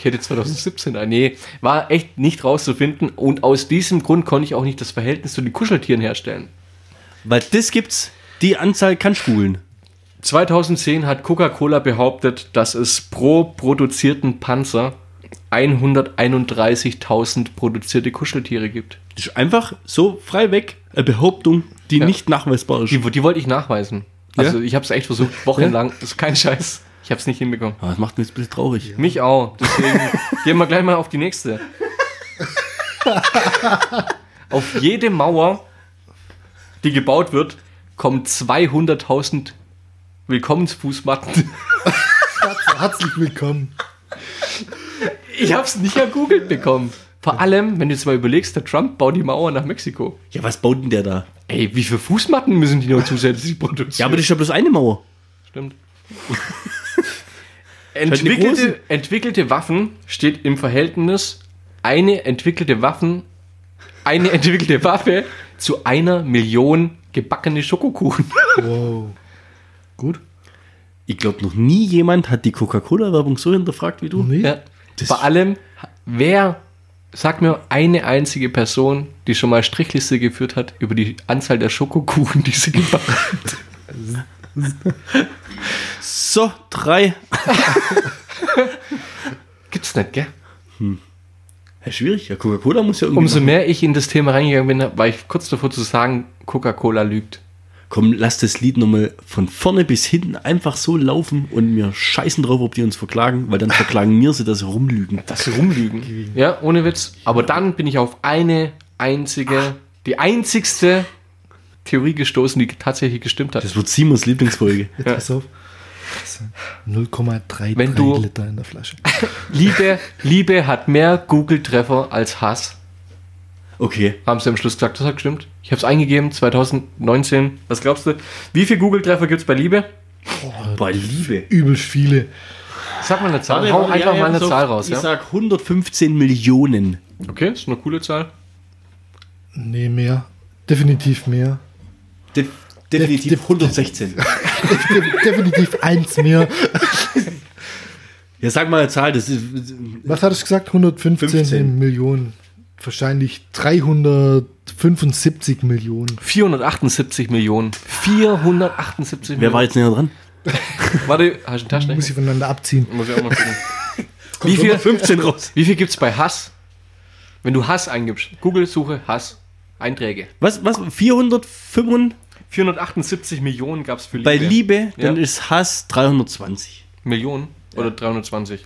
Ich hätte 2017 ein. Nee, war echt nicht rauszufinden. Und aus diesem Grund konnte ich auch nicht das Verhältnis zu den Kuscheltieren herstellen. Weil das gibt's, die Anzahl kann spulen. 2010 hat Coca-Cola behauptet, dass es pro produzierten Panzer 131.000 produzierte Kuscheltiere gibt. Das ist einfach so frei weg eine Behauptung, die Ja. nicht nachweisbar ist. Die, die wollte ich nachweisen. Ja? Also ich habe es echt versucht, wochenlang. Das ist kein Scheiß. Ich habe es nicht hinbekommen. Ah, das macht mich jetzt ein bisschen traurig. Mich auch. Deswegen [LAUGHS] gehen wir gleich mal auf die nächste. [LAUGHS] auf jede Mauer, die gebaut wird, kommen 200.000 Willkommensfußmatten. Herzlich willkommen. Ich habe es nicht ergoogelt bekommen. Vor allem, wenn du jetzt mal überlegst, der Trump baut die Mauer nach Mexiko. Ja, was baut denn der da? Ey, wie viele Fußmatten müssen die noch zusätzlich [LAUGHS] produzieren? Ja, aber das ist ja bloß eine Mauer. Stimmt. [LAUGHS] entwickelte, entwickelte Waffen steht im Verhältnis eine entwickelte Waffen, eine [LAUGHS] entwickelte Waffe zu einer Million gebackene Schokokuchen. Wow. Gut. Ich glaube, noch nie jemand hat die Coca-Cola-Werbung so hinterfragt wie du. Nee? Ja. Vor allem, wer, sag mir eine einzige Person, die schon mal Strichliste geführt hat über die Anzahl der Schokokuchen, die sie gebacken hat. So, drei. Gibt's nicht, gell? Ja, schwierig. Ja, Coca-Cola muss ja irgendwie. Umso machen. mehr ich in das Thema reingegangen bin, war ich kurz davor zu sagen, Coca-Cola lügt. Komm, lass das Lied nochmal von vorne bis hinten einfach so laufen und wir scheißen drauf, ob die uns verklagen, weil dann verklagen wir sie, dass sie rumlügen. Das Rumlügen. Ja, ohne Witz. Aber dann bin ich auf eine einzige, die einzigste Theorie gestoßen, die tatsächlich gestimmt hat. Das wird Simons Lieblingsfolge. Jetzt pass auf. Das sind 0,33 Wenn du- Liter in der Flasche. [LAUGHS] Liebe, Liebe hat mehr Google-Treffer als Hass. Okay. Haben sie am Schluss gesagt, das hat gestimmt. Ich habe es eingegeben, 2019. Was glaubst du? Wie viele Google-Treffer gibt es bei Liebe? Bei Liebe. Übelst viele. Sag mal eine Zahl. Hau einfach mal eine Zahl raus. Ich Ja? sag 115 Millionen. Okay, ist eine coole Zahl. Nee, mehr. Definitiv mehr. De definitiv Def- 116. [LAUGHS] Def definitiv eins mehr. Ja, sag mal eine Zahl. Das ist, Was hattest du gesagt? 115 15. Millionen. Wahrscheinlich 375 Millionen. 478 Millionen. 478 wer war jetzt näher dran? [LAUGHS] Warte, hast du einen Taschenrechner? Muss ich voneinander abziehen. Muss ich auch mal gucken. [LAUGHS] Wie viel, 15 raus. wie viel gibt es bei Hass? Wenn du Hass eingibst. Google-Suche Hass. Einträge. Was, was? 475 478 Millionen gab es für Liebe. bei Liebe, dann Ja. ist Hass 320 Millionen oder 320?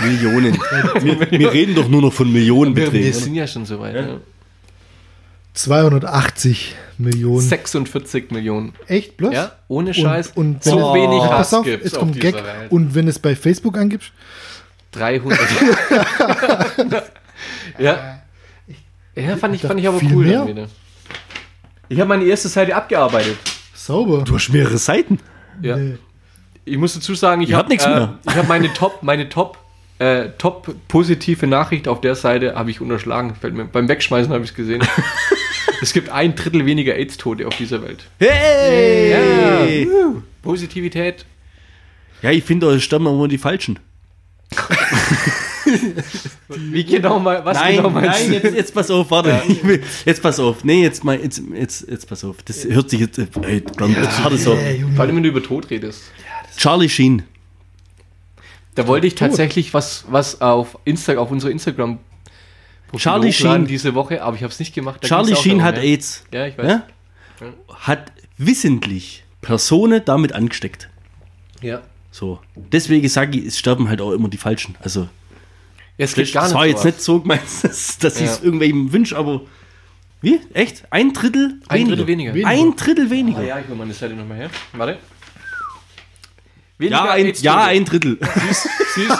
Millionen. wir, wir rreden doch nur noch von Millionenbeträgen. wir sind ja schon so weit. Ja. 280 Millionen. 46 Millionen. Echt? Bloß? Ja, ohne Scheiß. Und, und so wenn- wenig Ja, Hass auf, gibt's jetzt kommt Gag. Welt. Und wenn es bei Facebook angibst, 300. [LAUGHS] [LAUGHS] ja. Ja, fand ich, fand ich aber Viel cool. wieder. Ich habe meine erste Seite abgearbeitet. sauber. Du hast mehrere Seiten. Ja. Nee. Ich muss dazu sagen, ich habe habt nichts äh, mehr. ich habe meine Top, meine Top, äh, Top positive Nachricht auf der Seite habe ich unterschlagen. Mir, beim Wegschmeißen habe ich es gesehen. [LAUGHS] es gibt ein Drittel weniger AIDS-Tote auf dieser Welt. Hey! Ja. Positivität. Ja, ich finde, da sterben immer die Falschen. [LAUGHS] Wie genau mal, was nein, genau meinst nein, jetzt, jetzt pass auf, warte. Will, jetzt pass auf. Nee, jetzt mal, jetzt, jetzt, jetzt pass auf. Das hört sich jetzt, ey, dann, warte so. Hey, Junge. Vor allem, wenn du über Tod redest. Charlie Sheen. Da wollte ich tatsächlich was, was auf, Insta, auf unsere Instagram Charlie Sheen. diese Woche, aber ich habe es nicht gemacht. Da Charlie Sheen darum, hat ja. AIDS. Ja, ich weiß. Ja? Hat wissentlich Personen damit angesteckt. Ja. So. Deswegen sage ich, es sterben halt auch immer die Falschen. Also, Es geht gar das nicht war jetzt nicht so gemeint, [LAUGHS] dass, dass ich es irgendwelchen wünsche, aber. Wie? Echt? Ein Drittel Ein Drittel weniger. Weniger. Ein Drittel weniger. Ah, ja, ich will meine Seite nochmal her. Warte. Ja, ein, ja, ein Drittel. Süß. [LAUGHS]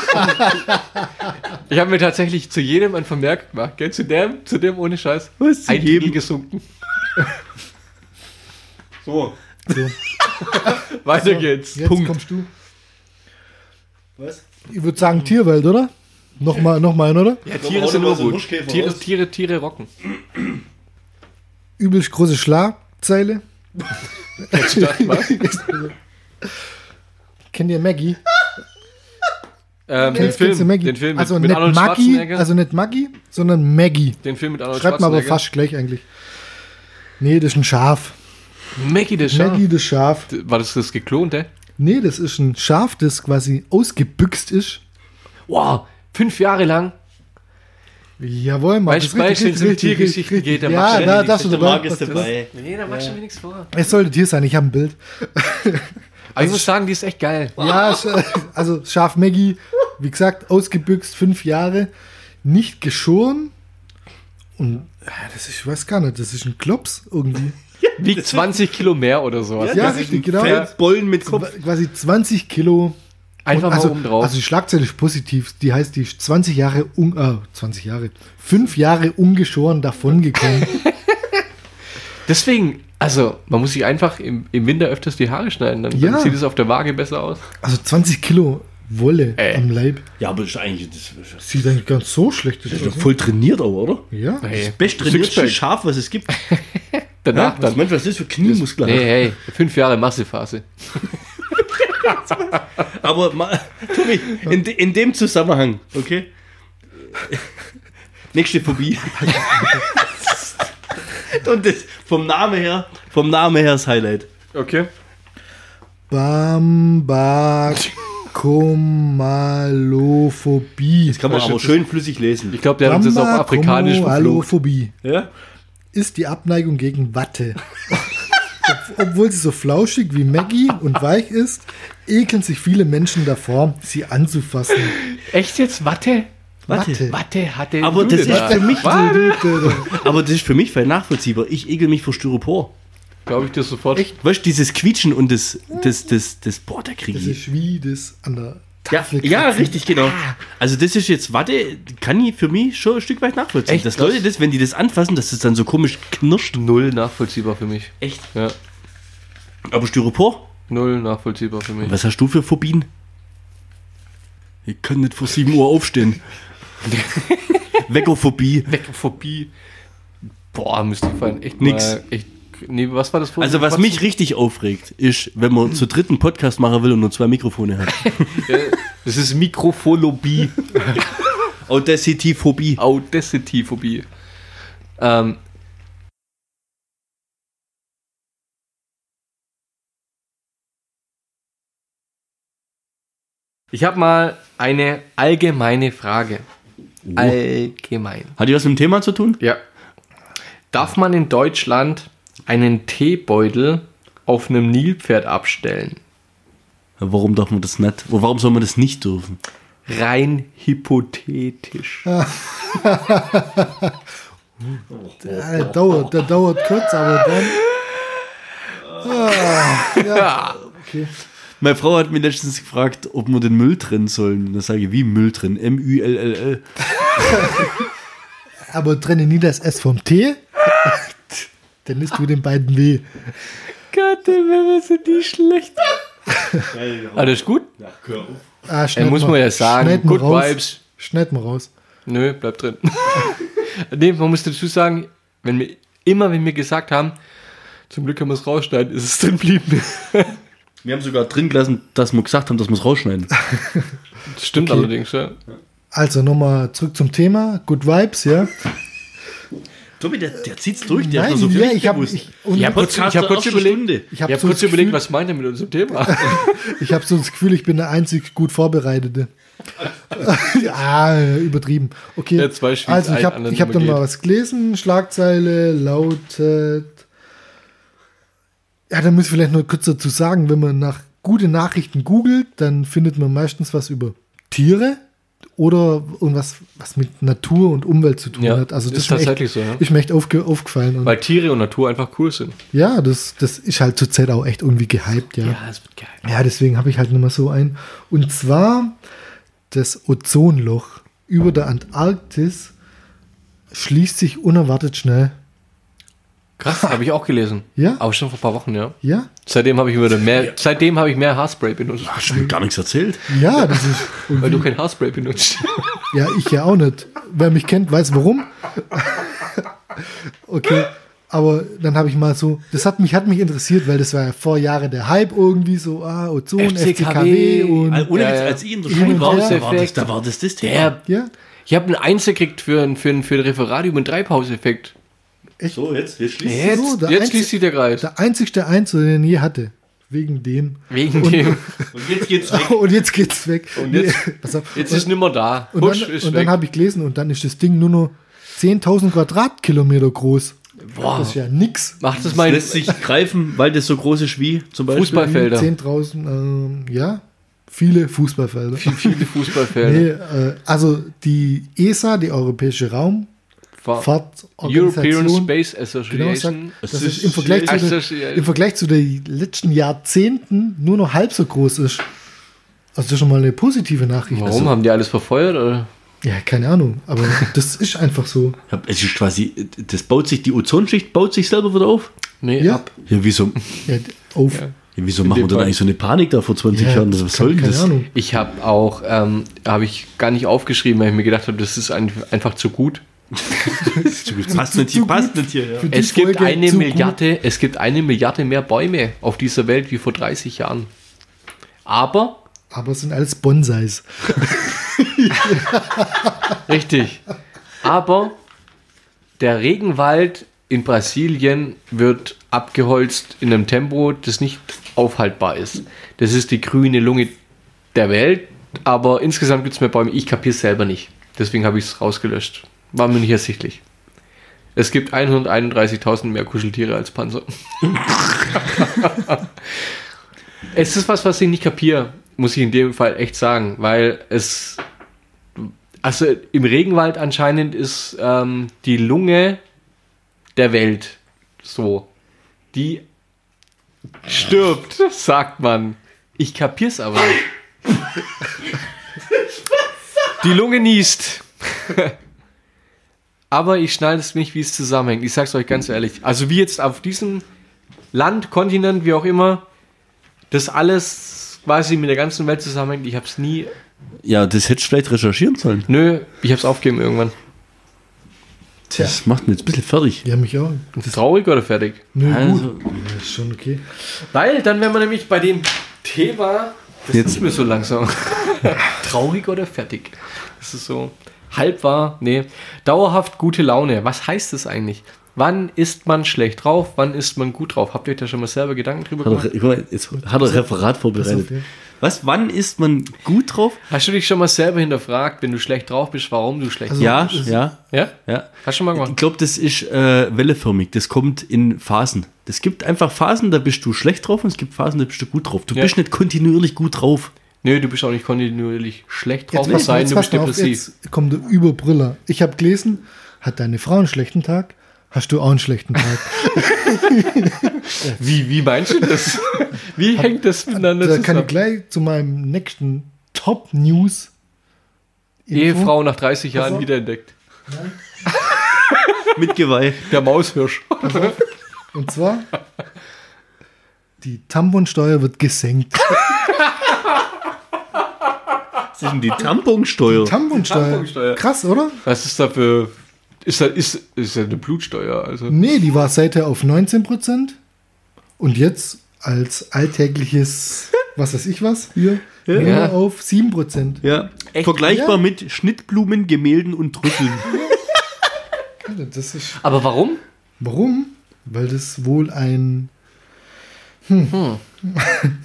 ich habe mir tatsächlich zu jedem ein Vermerk gemacht. Gell? Zu dem, zu dem ohne Scheiß. Was, zu ein jedem? Drittel gesunken. [LAUGHS] so. So. [LAUGHS] Weiter geht's. Jetzt Punkt. kommst du. Was? Ich würde sagen Tierwelt, oder? Nochmal, nochmal ein, oder? Ja, Tiere sind nur gut. Tiere. Tiere, Tiere rocken. Übelst große Schlagzeile. Was? Kennt ihr Maggie? Ähm, den, Kennst, kennst du Film, Maggie? den Film mit, also mit nicht Arnold Maggie, Schwarzenegger. also nicht Maggie, sondern Maggie. den Film mit Arnold Schreibt man aber Schwarzenegger. fast gleich eigentlich. Nee, das ist ein Schaf. Maggie das Schaf. Maggie das Schaf. War das das geklonte? Nee, das ist ein Schaf, das quasi ausgebüxt ist. Wow, fünf Jahre lang. Jawohl, Mann. Weißt du, wenn es um Tiergeschichten geht, dann ja, machst du da, ja das ist. Marc ist dabei. Nee, da machst du mir nichts vor. Es sollte Tier sein, ich habe ein Bild. [LAUGHS] Aber ich muss sagen, die ist echt geil. Ja, Sch- also Schaf Maggie, wie gesagt, ausgebüxt, fünf Jahre, nicht geschoren. Und ja, das ist, ich weiß gar nicht, das ist ein Klops irgendwie. Wiegt 20 Kilo mehr oder sowas. Ja, richtig, genau. Feldbollen mit Kopf. Qu- Quasi 20 Kilo. Einfach mal also, oben drauf. Also die Schlagzeile ist positiv. Die heißt, die ist 20 Jahre, un, äh, 20 Jahre, fünf Jahre ungeschoren davongekommen. [LAUGHS] Deswegen, also, man muss sich einfach im, im Winter öfters die Haare schneiden. Dann, Ja. dann sieht es auf der Waage besser aus. Also 20 Kilo Wolle Ey. am Leib. Ja, aber das ist eigentlich das ist Sieht eigentlich ganz so schlecht aus. doch voll trainiert, aber, oder? Ja. Hey, Das besttrainierteste Sixpack. Schaf, was es gibt. [LAUGHS] Danach Was dann. du, was das für Kniemuskeln Hey, hey, fünf Jahre Massephase. [LAUGHS] Aber ma, Tobi, in, in dem Zusammenhang, okay? [LAUGHS] Nächste Phobie. [LAUGHS] Und das vom Namen her, vom Namen her das Highlight. Okay. Bambakomalophobie. [LAUGHS] Das kann man Ja, aber schön flüssig lesen. Ich glaube, der hat uns das auf Afrikanisch. Bambakomalophobie Ja? ist die Abneigung gegen Watte. Ob- Obwohl sie so flauschig wie Maggie und weich ist, ekeln sich viele Menschen davor, sie anzufassen. Echt jetzt? Watte? Watte. Watte hatte. Aber das ist für mich, Was? aber das ist für mich voll nachvollziehbar. Ich ekel mich vor Styropor. Glaube ich dir sofort. Echt? Weißt du, dieses Quietschen und das, das, das, das, boah, da kriege Das ich. ist wie das an der Ja, Tafel ja, richtig, genau. Also das ist jetzt, warte, kann ich für mich schon ein Stück weit nachvollziehen. Echt? Dass Leute das, wenn die das anfassen, dass das dann so komisch knirscht. Null nachvollziehbar für mich. Echt? Ja. Aber Styropor? Null nachvollziehbar für mich. Was hast du für Phobien? Ich kann nicht vor 7 Uhr aufstehen. [LAUGHS] Wegophobie. Wegophobie. Boah, müsste ich fallen. Echt Nix. Mal, echt, nee, was war das vor? Also was mich richtig aufregt, ist, wenn man zu dritten Podcast machen will und nur zwei Mikrofone hat. [LAUGHS] Das ist Mikrophobie. Audacity-Phobie. Audacity-Phobie. Ähm, ich habe mal eine allgemeine Frage. Allgemein. Hat die was mit dem Thema zu tun? Ja. Darf man in Deutschland einen Teebeutel auf einem Nilpferd abstellen? Warum darf man das nicht? Warum soll man das nicht dürfen? Rein hypothetisch. [LAUGHS] Ja, der dauert, der dauert kurz, aber dann. Meine Frau hat mich letztens gefragt, ob wir den Müll trennen sollen. Da sage ich, wie Müll trennen? M-Ü-L-L-L. [LAUGHS] Aber trenne nie das S vom T. [LAUGHS] dann ist du den beiden weh. Gott, wir sind die schlecht. Alles gut? Ah, Er schneid muss mal- man ja sagen, good raus. vibes. Schneid mal raus. Nö, bleib drin. [LAUGHS] nee, man muss dazu sagen, wenn wir immer, wenn wir gesagt haben, zum Glück können wir es rausschneiden, ist es drin blieben. Wir haben sogar drin gelassen, dass wir gesagt haben, dass wir es rausschneiden. [LAUGHS] Das stimmt allerdings, ja. Also nochmal zurück zum Thema. Good Vibes, ja. Tobi, der, der zieht's durch, der Nein, hat so ja, viel ich habe gewusst. ich, Ich hab kurz, ich hab kurz überlegt, ich hab hab so kurz überlegt, Gefühl- was meint er mit unserem Thema? [LAUGHS] ich habe so das Gefühl, ich bin der einzig gut Vorbereitete. [LAUGHS] ja, übertrieben. Okay. Also ich habe hab dann mal was gelesen. Schlagzeile lautet. Ja, da muss ich vielleicht nur kurz dazu sagen, wenn man nach gute Nachrichten googelt, dann findet man meistens was über Tiere oder irgendwas, was mit Natur und Umwelt zu tun Ja, hat. Also das ist mir echt, tatsächlich so, ja. Ist mir echt aufge, aufgefallen. Weil Tiere und Natur einfach cool sind. ja, das, das ist halt zurzeit auch echt irgendwie gehypt, ja. es wird geil. Ja, deswegen habe ich halt nochmal so ein. Und zwar das Ozonloch über der Antarktis schließt sich unerwartet schnell. Krass, habe ich auch gelesen. Ja? Aber schon vor ein paar Wochen, ja. Ja? Seitdem habe ich wieder mehr, seitdem habe ich mehr Haarspray benutzt. Hast du mir gar nichts erzählt? Ja, das ist. [LAUGHS] Weil du kein Haarspray benutzt. [LAUGHS] Ja, ich ja auch nicht. Wer mich kennt, weiß warum. [LAUGHS] okay. Aber dann habe ich mal so, das hat mich, hat mich interessiert, weil das war ja vor Jahren der Hype irgendwie so, ah, Ozon, FCKW, FCKW und Also, ohne Ja, Witz, ja. als ich in der Schule war, war, das, da war das das Thema. Der, ja, ich habe einen Eins gekriegt für, für, einen- für, ein- für ein Referat über einen Treibhauseffekt. So, jetzt, jetzt schließt Jetzt, So, der jetzt Einzige- schließt sich der Kreis. der einzigste Einzel, den ich je hatte. Wegen dem. Wegen dem. [LAUGHS] Und jetzt geht's weg. Und jetzt geht's weg. Und jetzt- [LAUGHS] Pass auf. Jetzt ist nimmer da. und Husch dann, ist und weg. dann habe ich gelesen und dann ist das Ding nur noch 10.000 Quadratkilometer groß. Boah. Das ist ja nix. Macht das Das mal lässt sich greifen, weil das so groß ist wie zum Beispiel. Fußball- Fußballfelder. 10.000, ähm, ja, viele Fußballfelder. viele [LAUGHS] Fußballfelder. Nee, äh, also die ESA, die Europäische Raumfahrtorganisation, European Space genau, Association. sagt, das ist im Vergleich, zu den, Association. im Vergleich zu den letzten Jahrzehnten nur noch halb so groß ist. Also das ist schon mal eine positive Nachricht. Warum Also, haben die alles verfeuert? Oder? ja, keine Ahnung, aber [LAUGHS] das ist einfach so. Ja, Es ist quasi, das baut sich, die Ozonschicht baut sich selber wieder auf. Nee, Ja, ab. Ja, wieso, ja auf. ja, wieso machen wir dann eigentlich so eine Panik da vor 20 Ja, Jahren? Was keine- soll denn keine das? Ahnung. Ich habe auch, ähm, habe ich gar nicht aufgeschrieben, weil ich mir gedacht habe, das ist ein, einfach zu gut. Passt nicht hier, passt nicht hier. Ja. Es gibt Folge eine Milliarde, es gibt eine Milliarde mehr Bäume auf dieser Welt wie vor 30 Jahren. Aber, aber es sind alles Bonsais. [LAUGHS] richtig, aber der Regenwald in Brasilien wird abgeholzt in einem Tempo, das nicht aufhaltbar ist. Das ist die grüne Lunge der Welt, aber insgesamt gibt es mehr Bäume. Ich kapiere es selber nicht. Deswegen habe ich es rausgelöscht. War mir nicht ersichtlich. Es gibt 131.000 mehr Kuscheltiere als Panzer. [LAUGHS] es ist was, was ich nicht kapiere, muss ich in dem Fall echt sagen, weil es. Also im Regenwald anscheinend ist ähm, die Lunge der Welt so. Die stirbt, [LAUGHS] sagt man. Ich kapier's aber nicht. [LAUGHS] Die Lunge niest. Aber ich schneide es nicht, wie es zusammenhängt. Ich sag's euch ganz ehrlich. Also wie jetzt auf diesem Land, Kontinent, wie auch immer, das alles quasi mit der ganzen Welt zusammenhängt. Ich hab's nie. ja, das hättest du vielleicht recherchieren sollen. Nö, ich hab's aufgegeben irgendwann. Tja, Das macht mich jetzt ein bisschen fertig. ja, mich auch. Traurig oder fertig? Nö, Also- gut. Ja, ist schon okay. Weil dann wären wir nämlich bei dem Thema, das Jetzt- ist mir so langsam. [LAUGHS] Traurig oder fertig? Das ist so halb wahr, nee. Dauerhaft gute Laune. Was heißt das eigentlich? Wann ist man schlecht drauf? Wann ist man gut drauf? Habt ihr euch da schon mal selber Gedanken drüber Hat gemacht? er, guck mal, jetzt hat er Referat vorbereitet. ja. Was, wann ist man gut drauf? Hast du dich schon mal selber hinterfragt, wenn du schlecht drauf bist, warum du schlecht Also- Ja, ist- ja, Ja? ja. Hast du schon mal Ich gemacht? glaube, das ist äh, welleförmig. Das kommt in Phasen. Es gibt einfach Phasen, da bist du schlecht drauf und es gibt Phasen, da bist du gut drauf. Du Ja. bist nicht kontinuierlich gut drauf. Nö, du bist auch nicht kontinuierlich schlecht drauf, Jetzt, es sei denn, jetzt, du bist mal auf, depressiv. jetzt kommt der Überbrüller. Ich habe gelesen, hat deine Frau einen schlechten Tag? Hast du auch einen schlechten Tag? Wie, wie meinst du das? Wie hängt das miteinander da kann ich zusammen? gleich zu meinem nächsten Top-News. Ehefrau nach 30 Jahren wiederentdeckt. Mit Geweih. Der Maushirsch. Und zwar, die Tamponsteuer wird gesenkt. [LAUGHS] Denn die Tamponsteuer? Tamponsteuer. Tamponsteuer. Krass, oder? Was ist da für. Ist das, ist, ist eine Blutsteuer? Also. Nee, die war seither auf 19% und jetzt als alltägliches, was weiß ich was, hier, nur Ja. auf 7%. ja. Echt? Vergleichbar Ja. mit Schnittblumen, Gemälden und Trüffeln. [LAUGHS] Alter, Das ist, Aber warum? warum? Weil das wohl ein. Hm.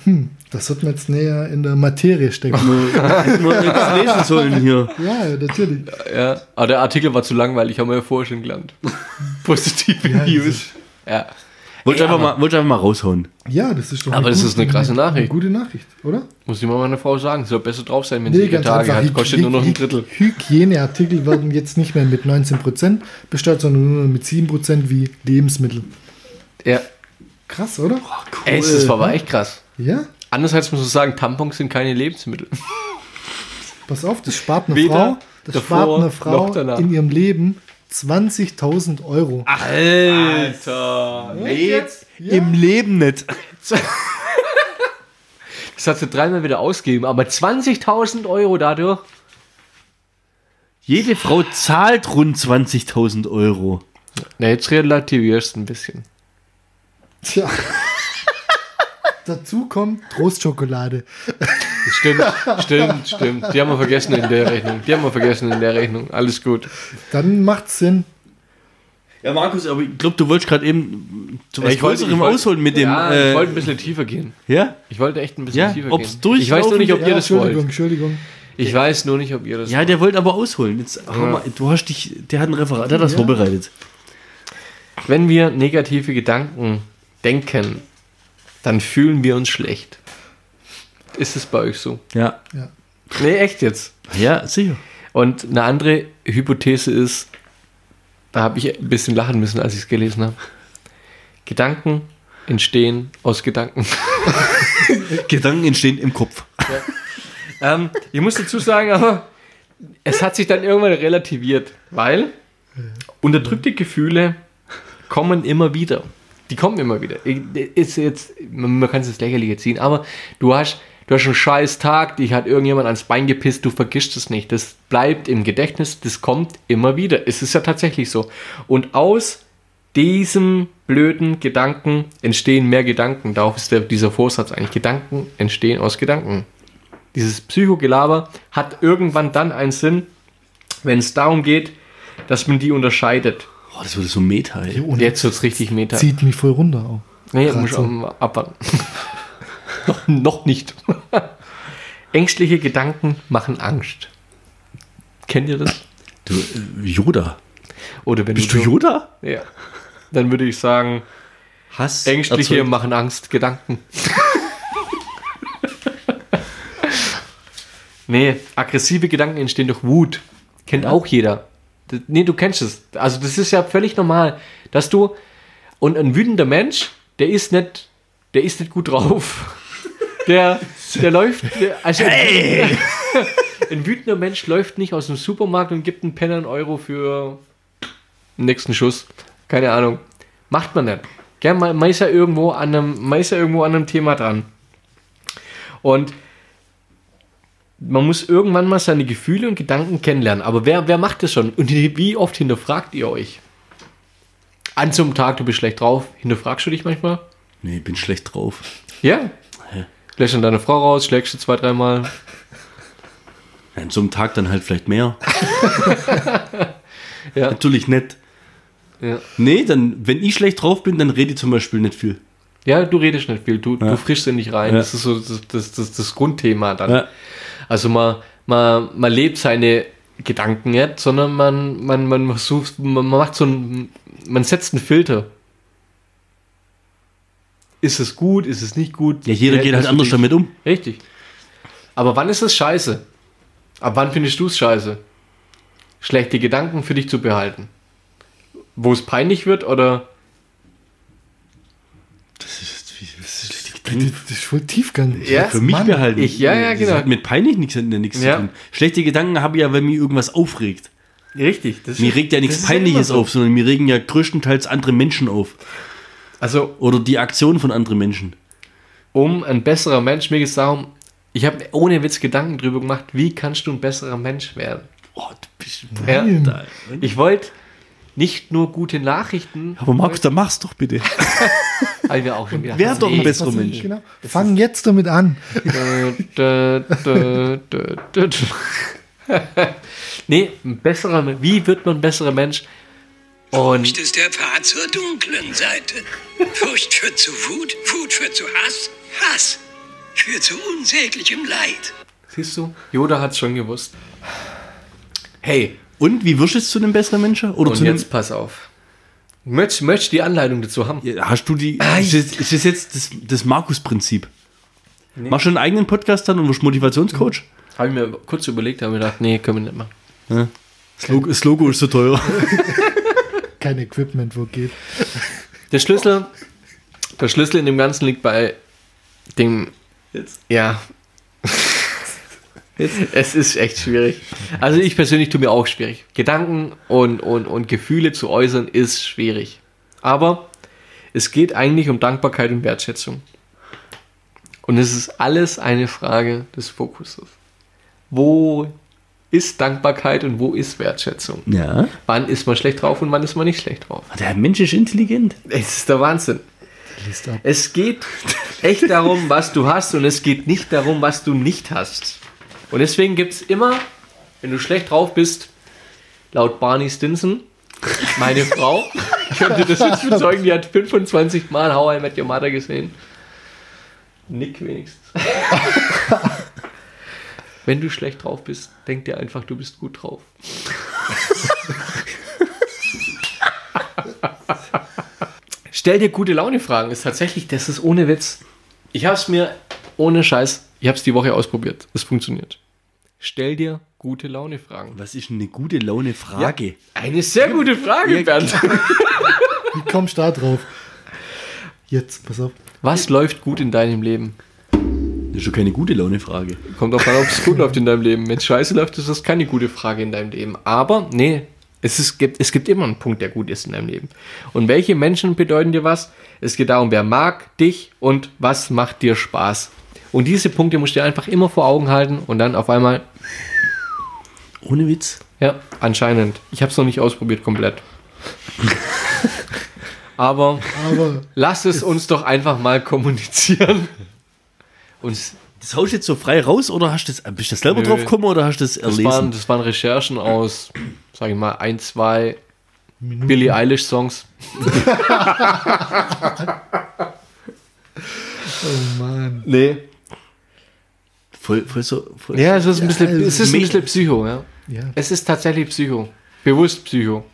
Hm. Das wird man jetzt näher in der Materie stecken. Hätten wir jetzt lesen sollen hier. ja, natürlich. Ja. Aber der Artikel war zu langweilig, haben wir ja vorher schon gelernt. [LAUGHS] Positive Ja, das News. ist- Ja. Wollte einfach, mal, einfach mal raushauen. Ja, das ist doch Aber das ist eine krasse Nachricht. Eine gute Nachricht, oder? Muss ich mal meiner Frau sagen. Sie soll besser drauf sein, wenn sie ihre Tage hat. Kostet nur noch ein Drittel. Hygieneartikel werden jetzt nicht mehr mit 19% besteuert, sondern nur mit 7% wie Lebensmittel. Ja. Krass, oder? Ey, das war aber echt krass. Ja, Andererseits muss man sagen, Tampons sind keine Lebensmittel. pass auf, das spart eine Weder Frau, das davor spart eine Frau in ihrem Leben 20.000 Euro. Alter. Jetzt Ja. im Leben nicht. [LAUGHS] Das hat sie dreimal wieder ausgegeben, aber 20.000 Euro dadurch. Jede Frau zahlt rund 20.000 Euro. Na, jetzt relativierst du ein bisschen. Tja. Dazu kommt Trostschokolade. Stimmt, stimmt, stimmt. Die haben wir vergessen in der Rechnung. Die haben wir vergessen in der Rechnung. Alles gut. Dann macht's Sinn. Ja, Markus, aber ich glaube, du wolltest gerade eben zu was Ich wollte- ich wollte- ausholen mit dem. Ja, äh, ich wollte ein bisschen tiefer gehen. ja? Ich wollte echt ein bisschen Ja, tiefer ob's gehen. durchlaufen Ich weiß nur nicht, ob Ja, ihr das Entschuldigung, wollt. Entschuldigung. Ich weiß nur nicht, ob ihr das Ja, der wollte aber ausholen. Jetzt, hau mal, du hast dich, der hat ein Referat, der hat das Ja. vorbereitet. Wenn wir negative Gedanken denken, dann fühlen wir uns schlecht. Ist es bei euch so? Ja. Ja. Nee, echt jetzt. Ja, sicher. Und eine andere Hypothese ist, da habe ich ein bisschen lachen müssen, als ich es gelesen habe. Gedanken entstehen aus Gedanken. [LAUGHS] Gedanken entstehen im Kopf. ähm, ich muss dazu sagen, aber es hat sich dann irgendwann relativiert, weil unterdrückte Gefühle kommen immer wieder. Die kommen immer wieder. Ist jetzt, man man kann es ins Lächerliche ziehen, aber du hast, du hast einen scheiß Tag, dich hat irgendjemand ans Bein gepisst, du vergisst es nicht. Das bleibt im Gedächtnis, das kommt immer wieder. Es ist ja tatsächlich so. Und aus diesem blöden Gedanken entstehen mehr Gedanken. Darauf ist der, dieser Vorsatz eigentlich. Gedanken entstehen aus Gedanken. Dieses Psychogelaber hat irgendwann dann einen Sinn, wenn es darum geht, dass man die unterscheidet. Oh, das wurde so meta, ey. Und jetzt wird es richtig meta. Zieht mich voll runter auch. Nee, muss so. abwarten. noch, [LAUGHS] noch nicht. [LAUGHS] Ängstliche Gedanken machen Angst. Kennt ihr das? Du, äh, Yoda. Oder wenn Bist du du Yoda? Ja. Dann würde ich sagen, Hass. Ängstliche erzeugt- machen Angst, Gedanken. [LAUGHS] nee, aggressive Gedanken entstehen durch Wut. Kennt auch jeder. Nee, du kennst es. Also das ist ja völlig normal, dass du und ein wütender Mensch, der ist nicht, der ist nicht gut drauf. [LAUGHS] Der, der läuft, der, also [LAUGHS] ein wütender Mensch läuft nicht aus dem Supermarkt und gibt einen Penner einen Euro für den nächsten Schuss. Keine Ahnung. Macht man nicht. Gell, man, man, ist ja irgendwo an einem, man ist ja irgendwo an einem Thema dran. Und man muss irgendwann mal seine Gefühle und Gedanken kennenlernen. Aber wer, wer macht das schon? Und [LAUGHS] wie oft hinterfragt ihr euch? An so einem Tag, du bist schlecht drauf. Hinterfragst du dich manchmal? Nee, bin schlecht drauf. Ja. Lässt dann deine Frau raus, schlägst du zwei, dreimal. Ja, an so einem Tag dann halt vielleicht mehr. [LAUGHS] Ja. Natürlich nicht. Ja. Nee, dann, wenn ich schlecht drauf bin, dann rede ich zum Beispiel nicht viel. Ja, du redest nicht viel, du, Ja. du frischst in dich rein. Ja. Das ist so das, das, das, das Grundthema dann. Ja. Also man, man, man lebt seine Gedanken nicht, sondern man, man, man versucht, man macht so ein, man setzt einen Filter. Ist es gut, ist es nicht gut? Ja, jeder geht halt du anders damit um. Richtig. Aber wann ist es scheiße? Ab wann findest du es scheiße? Schlechte Gedanken für dich zu behalten. Wo es peinlich wird oder Das ist, wie- das ist Das voll Tiefgang. Ja, für mich Mann, behalten. ich- ja, ja, Das genau. hat mit peinlich nichts, nichts Ja. zu tun. Schlechte Gedanken habe ich ja, wenn mir irgendwas aufregt. richtig? Das Mir regt ja nichts das Peinliches so. auf, sondern mir regen ja größtenteils andere Menschen auf. Also Oder die Aktion von anderen Menschen. um ein besserer Mensch, mir geht es darum, ich habe ohne Witz Gedanken drüber gemacht, wie kannst du ein besserer Mensch werden? Oh, du bist Ja. Ich wollte nicht nur gute Nachrichten, Aber Markus, dann mach's doch bitte. [LAUGHS] habe ich mir auch schon gedacht. Wer doch ein besserer Mensch. Genau. Fang jetzt damit an. Dö, dö, dö, dö, dö. nee, ein besserer Mensch. Wie wird man ein besserer Mensch? Und Furcht ist der Pfad zur dunklen Seite. Furcht führt zu Wut, Wut führt zu Hass, Hass führt zu unsäglichem Leid. siehst du, Yoda hat es schon gewusst. Hey, Und wie wirst du zu einem besseren Menschen? Oder und zu einem, jetzt pass auf. Möchtest möchtest die Anleitung dazu haben? Ja, Hast du die. ist, das, ist das jetzt das, das Markus-Prinzip? Machst du einen eigenen Podcast dann und wirst Motivationscoach? Habe ich mir kurz überlegt, habe mir gedacht, nee, können wir nicht machen. Das Logo, das Logo ist so teuer. [LAUGHS] Kein Equipment, wo geht. Der Schlüssel, der Schlüssel in dem Ganzen liegt bei dem, Jetzt. ja. Es ist echt schwierig. Also ich persönlich tue mir auch schwierig. Gedanken und, und, und Gefühle zu äußern ist schwierig. Aber es geht eigentlich um Dankbarkeit und Wertschätzung. Und es ist alles eine Frage des Fokuses. Wo ist Dankbarkeit und wo ist Wertschätzung? Ja. Wann ist man schlecht drauf und wann ist man nicht schlecht drauf? Der Mensch ist intelligent. Es ist der Wahnsinn. Es geht echt darum, was du hast und es geht nicht darum, was du nicht hast. Und deswegen gibt es immer, wenn du schlecht drauf bist, laut Barney Stinson, meine Frau, [LAUGHS] ich könnte das jetzt bezeugen, die hat 25 Mal How I Met Your Mother gesehen. Nick wenigstens. [LAUGHS] Wenn du schlecht drauf bist, denk dir einfach, du bist gut drauf. Stell dir gute Laune-Fragen. Ist tatsächlich, das ist ohne Witz. Ich habe es mir ohne Scheiß, ich habe es die Woche ausprobiert. Es funktioniert. Stell dir gute Laune-Fragen. Was ist eine gute Laune Frage? Eine sehr gute Frage, Bernd. Wie kommst du da drauf? Jetzt, pass auf. Was läuft gut in deinem Leben? Das ist schon keine gute Laune Frage. Kommt auch an, ob es gut läuft in deinem Leben. Wenn es scheiße läuft, ist das keine gute Frage in deinem Leben. Aber, nee, es, ist, gibt, es gibt immer einen Punkt, der gut ist in deinem Leben. Und welche Menschen bedeuten dir was? Es geht darum, wer mag dich und was macht dir Spaß. Und diese Punkte musst du dir einfach immer vor Augen halten und dann auf einmal, Ohne Witz. ja, anscheinend. Ich habe es noch nicht ausprobiert komplett. [LAUGHS] Aber Aber lass es uns doch einfach mal kommunizieren. Und Das haust du jetzt so frei raus oder hast du das, bist du das selber Nö. drauf gekommen oder hast du das Das erlesen? waren, das waren Recherchen aus, sag ich mal, ein, zwei Billie Eilish Songs. [LAUGHS] Oh Mann. Nee. Voll, voll so. Voll Ja, es ist ein bisschen, es ist ein bisschen Psycho, ja. Ja. Es ist tatsächlich Psycho. Bewusst Psycho.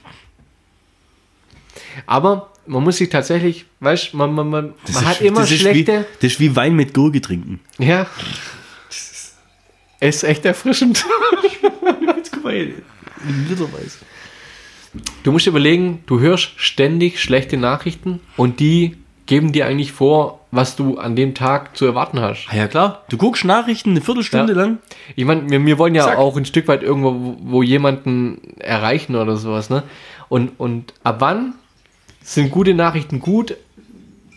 Aber man muss sich tatsächlich, weißt man, man, man, Das man ist- hat immer schlechte. Wie, das ist wie Wein mit Gurke trinken. Ja. Es ist echt erfrischend. Jetzt guck mal, Literweise. Du musst überlegen, du hörst ständig schlechte Nachrichten und die geben dir eigentlich vor, was du an dem Tag zu erwarten hast. Ah ja, klar. Du guckst Nachrichten eine Viertelstunde Ja. lang. Ich meine, wir, wir wollen ja Zack. auch ein Stück weit irgendwo, wo, wo jemanden erreichen oder sowas, ne? Und, und ab wann sind gute Nachrichten gut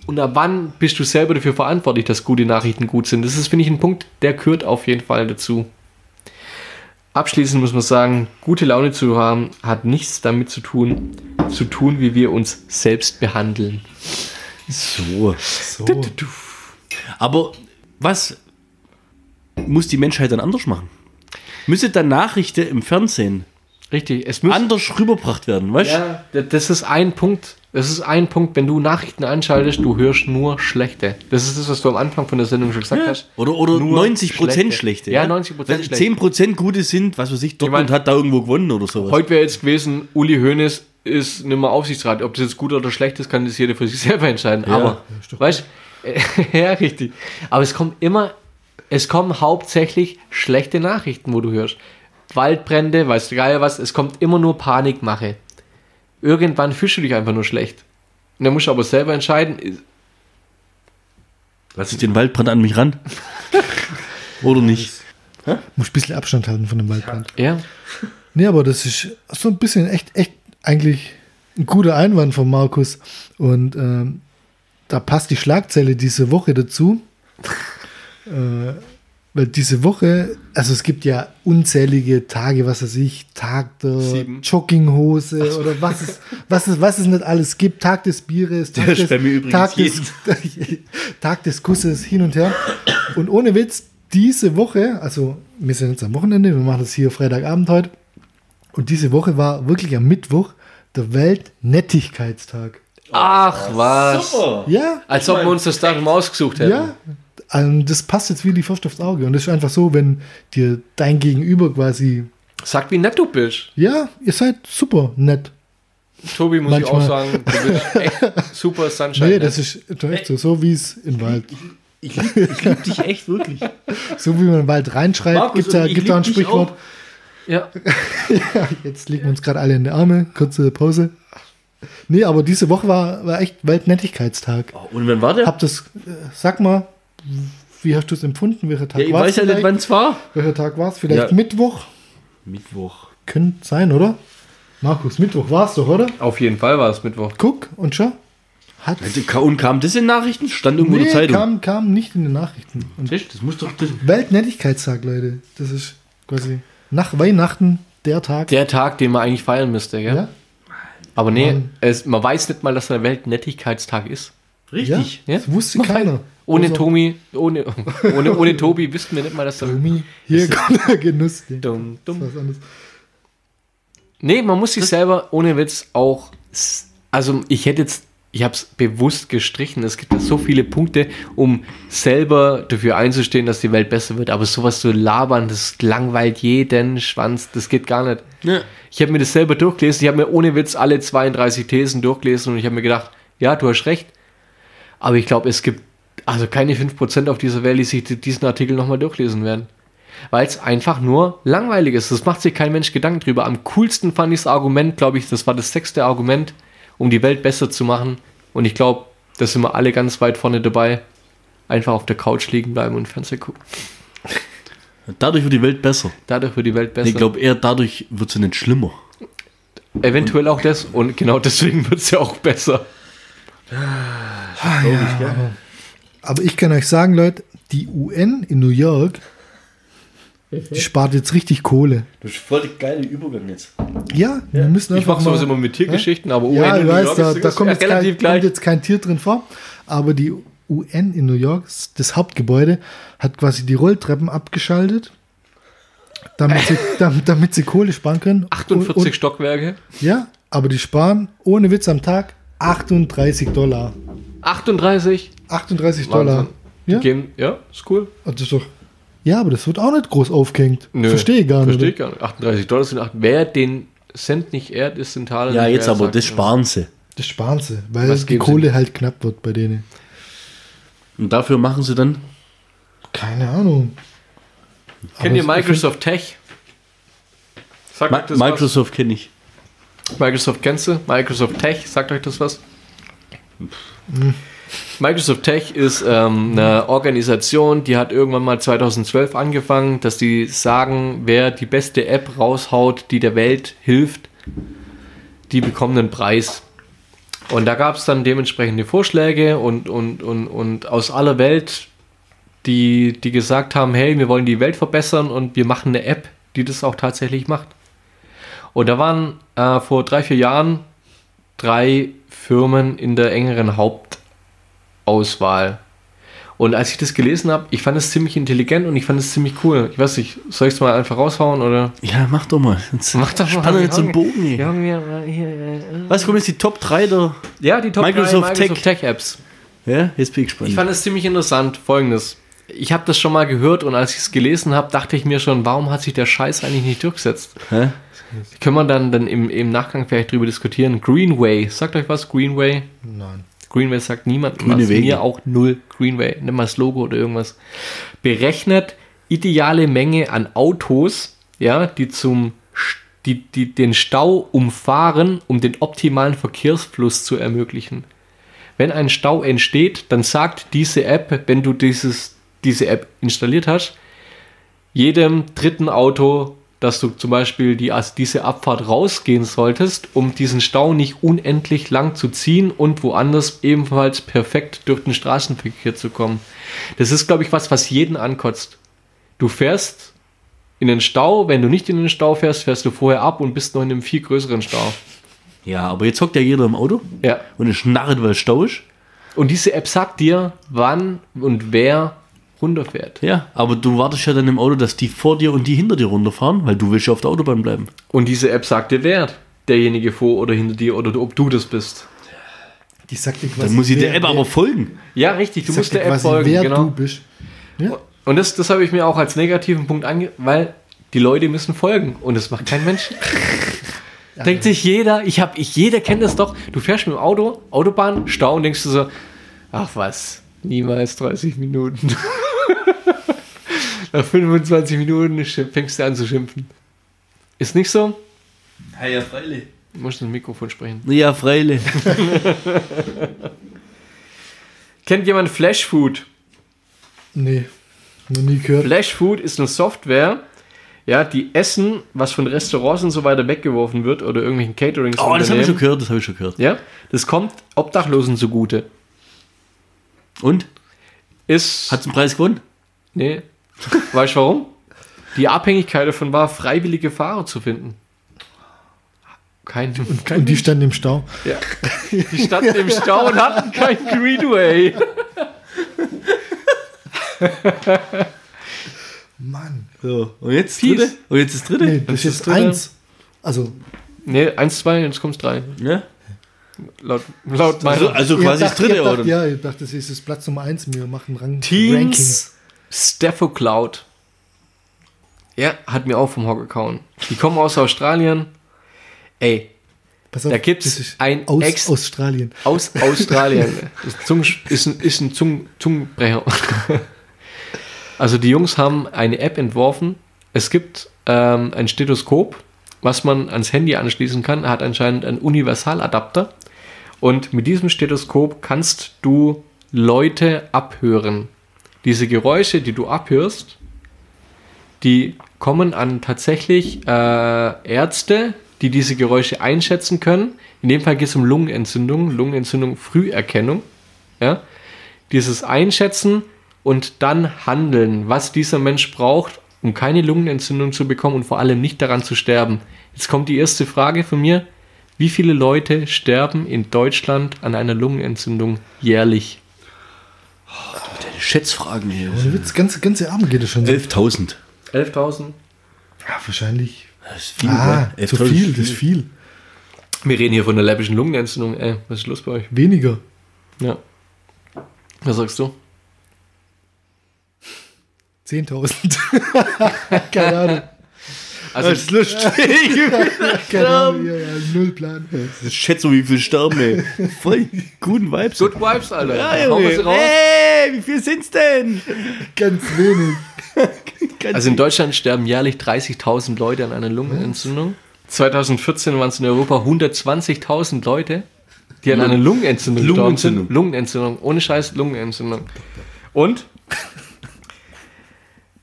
und ab wann bist du selber dafür verantwortlich, dass gute Nachrichten gut sind? Das ist, finde ich, ein Punkt, der gehört auf jeden Fall dazu. Abschließend muss man sagen, gute Laune zu haben, hat nichts damit zu tun, zu tun, wie wir uns selbst behandeln. So. So. Aber was muss die Menschheit dann anders machen? Müsste dann Nachrichten im Fernsehen Richtig, es muss anders rübergebracht werden, weißt du? Ja, das ist ein Punkt. Das ist ein Punkt, wenn du Nachrichten anschaltest, du hörst nur schlechte. Das ist das, was du am Anfang von der Sendung schon gesagt hast. Oder, oder Nur 90 Prozent schlechte. schlechte. Ja, 90% Wenn schlechte. 10 Prozent gute sind, was weiß ich, Dortmund meine, hat da irgendwo gewonnen oder sowas. Heute wäre jetzt gewesen, Uli Hoeneß ist nicht mehr Aufsichtsrat. Ob das jetzt gut oder schlecht ist, kann das jeder für sich [LAUGHS] selber entscheiden. Aber, weißt du, [LAUGHS] ja, richtig. Aber es kommt immer, es kommen hauptsächlich schlechte Nachrichten, wo du hörst. Waldbrände, weißt du geil was, es kommt immer nur Panikmache. Irgendwann fühlst du dich einfach nur schlecht. Und dann musst du aber selber entscheiden, Lass ich den Waldbrand an mich ran? [LAUGHS] oder nicht? Muss ein bisschen Abstand halten von dem Waldbrand. ja, Nee, aber das ist so ein bisschen echt, echt eigentlich ein guter Einwand von Markus. Und ähm, da passt die Schlagzeile diese Woche dazu. [LAUGHS] äh, weil diese Woche, also es gibt ja unzählige Tage, was weiß ich, Tag der Sieben. Jogginghose oder was es, was, es, was es nicht alles gibt, Tag des Bieres, Tag, des, Tag, des, [LAUGHS] Tag des Kusses, hin und her. Und ohne Witz, diese Woche, also wir sind jetzt am Wochenende, wir machen das hier Freitagabend heute, und diese Woche war wirklich am Mittwoch der Weltnettigkeitstag. Ach was. Super. Ja, Als ob wir uns das Datum ausgesucht hätten. ja. Ähm, das passt jetzt wie die Faust aufs Auge. Und das ist einfach so, wenn dir dein Gegenüber quasi, Sag, wie nett du bist. ja, ihr seid super nett. Tobi, muss Manchmal. ich auch sagen, du bist echt [LAUGHS] super Sunshine. Nee, das ist echt so, so wie es im Wald. Ich liebe ich lieb dich echt wirklich. [LAUGHS] So wie man in den Wald reinschreibt, gibt es da, und ich gibt's da ein lieb dich Sprichwort. [LAUGHS] ja. Jetzt legen wir uns gerade alle in die Arme, kurze Pause. Nee, aber diese Woche war, war echt Weltnettigkeitstag. Und wann war der? Hab das, äh, sag mal, wie hast du es empfunden? Welcher Tag Ja, ich war's weiß ja nicht, wann es war. Welcher Tag war es? Vielleicht Ja. Mittwoch? Mittwoch. Könnte sein, oder? Markus, Mittwoch war es doch, oder? Auf jeden Fall war es Mittwoch. Guck und schau. Hat Und kam das in Nachrichten? Stand irgendwo in nee, der Zeitung. kam, kam nicht in den Nachrichten. Und? Das muss doch. Das, Weltnettigkeitstag, Leute. Das ist quasi. Nach Weihnachten der Tag. Der Tag, den man eigentlich feiern müsste, gell? ja? Aber nee, Mann. es, man weiß nicht mal, dass der Weltnettigkeitstag ist. Richtig. Ja? Das wusste Man keiner. weiß- Ohne Außer Tomi, ohne, ohne, ohne Tobi wüssten wir nicht mal, dass der. Tommy. Hier kommt der Genuss. Nee, Dumm, das ist dumm. was anderes. Nee, man muss sich selber ohne Witz auch. Also, ich hätte jetzt. Ich habe es bewusst gestrichen. Es gibt ja so viele Punkte, um selber dafür einzustehen, dass die Welt besser wird. Aber sowas zu labern, das langweilt jeden Schwanz. Das geht gar nicht. Ja. Ich habe mir das selber durchgelesen. Ich habe mir ohne Witz alle 32 Thesen durchgelesen und ich habe mir gedacht, ja, du hast recht. Aber ich glaube, es gibt also keine 5% auf dieser Welt, die sich diesen Artikel nochmal durchlesen werden. Weil es einfach nur langweilig ist. Das macht sich kein Mensch Gedanken drüber. Am coolsten fand ich das Argument, glaube ich, das war das sechste Argument, um die Welt besser zu machen. Und ich glaube, da sind wir alle ganz weit vorne dabei. Einfach auf der Couch liegen bleiben und Fernsehen gucken. Dadurch wird die Welt besser. Dadurch wird die Welt besser. Ich glaube eher dadurch wird sie nicht schlimmer. Eventuell auch das. Und genau deswegen wird es ja auch besser. Aber ich kann euch sagen, Leute, die UN in New York, die spart jetzt richtig Kohle. Das ist voll der geile Übergang jetzt. Ja, wir müssen Ich mache sowas immer mit Tiergeschichten, aber Ja, UN ich New weiß, York da, ist- da ist kommt, ja jetzt kein, relativ kommt gleich. jetzt kein Tier drin vor. Aber die UN in New York, das Hauptgebäude, hat quasi die Rolltreppen abgeschaltet, damit sie, [LAUGHS] damit, damit sie Kohle sparen können. 48 Und, Stockwerke. und, ja, aber die sparen ohne Witz am Tag 38 Dollar. 38. 38 Dollar. Wahnsinn. Ja, Gehen, ja, ist cool. das ist doch. Ja, aber das wird auch nicht groß aufgehängt. Nö, Verstehe ich gar nicht. Verstehe ich gar nicht. 38 Dollar sind 8. Wer den Cent nicht ehrt, ist in Taler. Ja, jetzt wert, aber sagt das sparen sie. Das sparen sie, weil Was die geben sie Kohle halt knapp wird bei denen. Und dafür machen sie dann. Keine Ahnung. Kennt ihr Microsoft Tech? Sagt euch das Microsoft kenne ich. Microsoft kennst du? Microsoft Tech, sagt euch das was? Microsoft Tech ist ähm, eine Organisation, die hat irgendwann mal 2012 angefangen, dass die sagen, wer die beste App raushaut, die der Welt hilft, die bekommen einen Preis. Und da gab es dann dementsprechende Vorschläge und, und, und, und aus aller Welt, die, die gesagt haben, hey, wir wollen die Welt verbessern und wir machen eine App, die das auch tatsächlich macht. Und da waren äh, vor drei, vier Jahren drei Firmen in der engeren Hauptauswahl. Und als ich das gelesen habe, ich fand es ziemlich intelligent und ich fand es ziemlich cool. Ich weiß nicht, soll ich es mal einfach raushauen oder? Ja, mach doch mal. Jetzt Mach doch mal. Spann jetzt einen Bogen hier. Ja, hier, äh, Was kommen jetzt die Top 3 der. ja die Top Microsoft 3 Tech. Microsoft Tech Apps. Ja, jetzt bin ich gespannt. Ich fand es ziemlich interessant. Folgendes. Ich habe das schon mal gehört und als ich es gelesen habe, dachte ich mir schon, warum hat sich der Scheiß eigentlich nicht durchgesetzt? Hä? Können wir dann, dann im, im Nachgang vielleicht drüber diskutieren. Greenway, sagt euch was? Greenway? Nein. Greenway sagt niemand Grüne was. Wege. Mir auch null. Greenway, nimm mal das Logo oder irgendwas. Berechnet ideale Menge an Autos, ja, die zum die, die den Stau umfahren, um den optimalen Verkehrsfluss zu ermöglichen. Wenn ein Stau entsteht, dann sagt diese App, wenn du dieses, diese App installiert hast, jedem dritten Auto, dass du zum Beispiel die, aus diese Abfahrt rausgehen solltest, um diesen Stau nicht unendlich lang zu ziehen und woanders ebenfalls perfekt durch den Straßenverkehr zu kommen. Das ist, glaube ich, was, was jeden ankotzt. Du fährst in den Stau, wenn du nicht in den Stau fährst, fährst du vorher ab und bist noch in einem viel größeren Stau. Ja, aber jetzt hockt ja jeder im Auto Ja. und es schnarrt, weil es Stau ist. Und diese App sagt dir, wann und wer runterfährt. Ja, aber du wartest ja dann im Auto, dass die vor dir und die hinter dir runterfahren, weil du willst ja auf der Autobahn bleiben. Und diese App sagt dir, wer derjenige vor oder hinter dir oder ob du das bist. Die sagt dir quasi, Dann muss ich der App wer- aber folgen. Ja, richtig, du musst der App folgen, wer genau. du bist. Ja? Und das, das habe ich mir auch als negativen Punkt ange... Weil die Leute müssen folgen und das macht kein Mensch. [LAUGHS] Denkt sich jeder, ich habe, ich, jeder kennt das doch. Du fährst mit dem Auto, Autobahn, Stau und denkst du so, ach was, niemals 30 Minuten. [LAUGHS] Nach 25 Minuten fängst du an zu schimpfen. Ist nicht so? Ja, ja, freilich. Du musst ins Mikrofon sprechen. Ja, freilich. [LAUGHS] Kennt jemand Flash Food? Nee, noch nie gehört. Flash Food ist eine Software, ja, die Essen, was von Restaurants und so weiter weggeworfen wird oder irgendwelchen Caterings. Oh, das habe ich schon gehört, das habe ich schon gehört. Ja, das kommt Obdachlosen zugute. Und? Ist. Hat einen Preis gewonnen? Nee. Weißt du warum? Die Abhängigkeit davon war, freiwillige Fahrer zu finden. Kein, kein Und die standen im Stau. ja. Die standen im Stau und hatten kein Greenway. Mann. So, und jetzt Peace. dritte? Und jetzt das dritte? Nee, das ist ist jetzt drin. eins. Also, Ne, eins, zwei, jetzt kommt's drei. Ja? Laut, laut meiner Also, also quasi das dritte, dacht, oder? Ja, ich dachte, das ist das Platz Nummer eins. Wir machen Rang Teams Stephocloud. Er hat mir auch vom Hocker gehauen. Die kommen aus Australien. Ey, auf, da gibt's das ist ein aus Ex- Australien. aus [LAUGHS] Australien. ist, ein Zung, ist ein, ist ein Zung, Zungenbrecher. [LAUGHS] Also die Jungs haben eine App entworfen. Es gibt ähm, ein Stethoskop, was man ans Handy anschließen kann. Hat anscheinend einen Universaladapter. Und mit diesem Stethoskop kannst du Leute abhören. Diese Geräusche, die du abhörst, die kommen an tatsächlich äh, Ärzte, die diese Geräusche einschätzen können. In dem Fall geht es um Lungenentzündung, Lungenentzündung, Früherkennung. Ja? Dieses Einschätzen und dann handeln, was dieser Mensch braucht, um keine Lungenentzündung zu bekommen und vor allem nicht daran zu sterben. Jetzt kommt die erste Frage von mir. Wie viele Leute sterben in Deutschland an einer Lungenentzündung jährlich? Schätzfragen hier. Ohne Witz, ganze, ganze Abend geht es schon so. 11.000. 11.000? Ja, wahrscheinlich. Das ist viel, Ah, ne? zu 11.000 viel, das ist viel. Wir reden hier von einer läppischen Lungenentzündung. Ey, was ist los bei euch? Weniger. Ja. Was sagst du? 10.000. [LAUGHS] Keine Ahnung. Also, Das ist lustig. [LAUGHS] Ahnung. Ja, ja, null Plan. Das schätzt so, wie viel sterben, ey. Voll guten Vibes. Good Vibes, Alter. Ja, Junge. sie raus. Hey, wie viel sind's denn? Ganz wenig. [LAUGHS] Also in Deutschland sterben jährlich 30.000 Leute an einer Lungenentzündung. 2014 waren es in Europa 120.000 Leute, die an einer Lungenentzündung sind. Lungenentzündung. Lungenentzündung. Ohne Scheiß Lungenentzündung. Und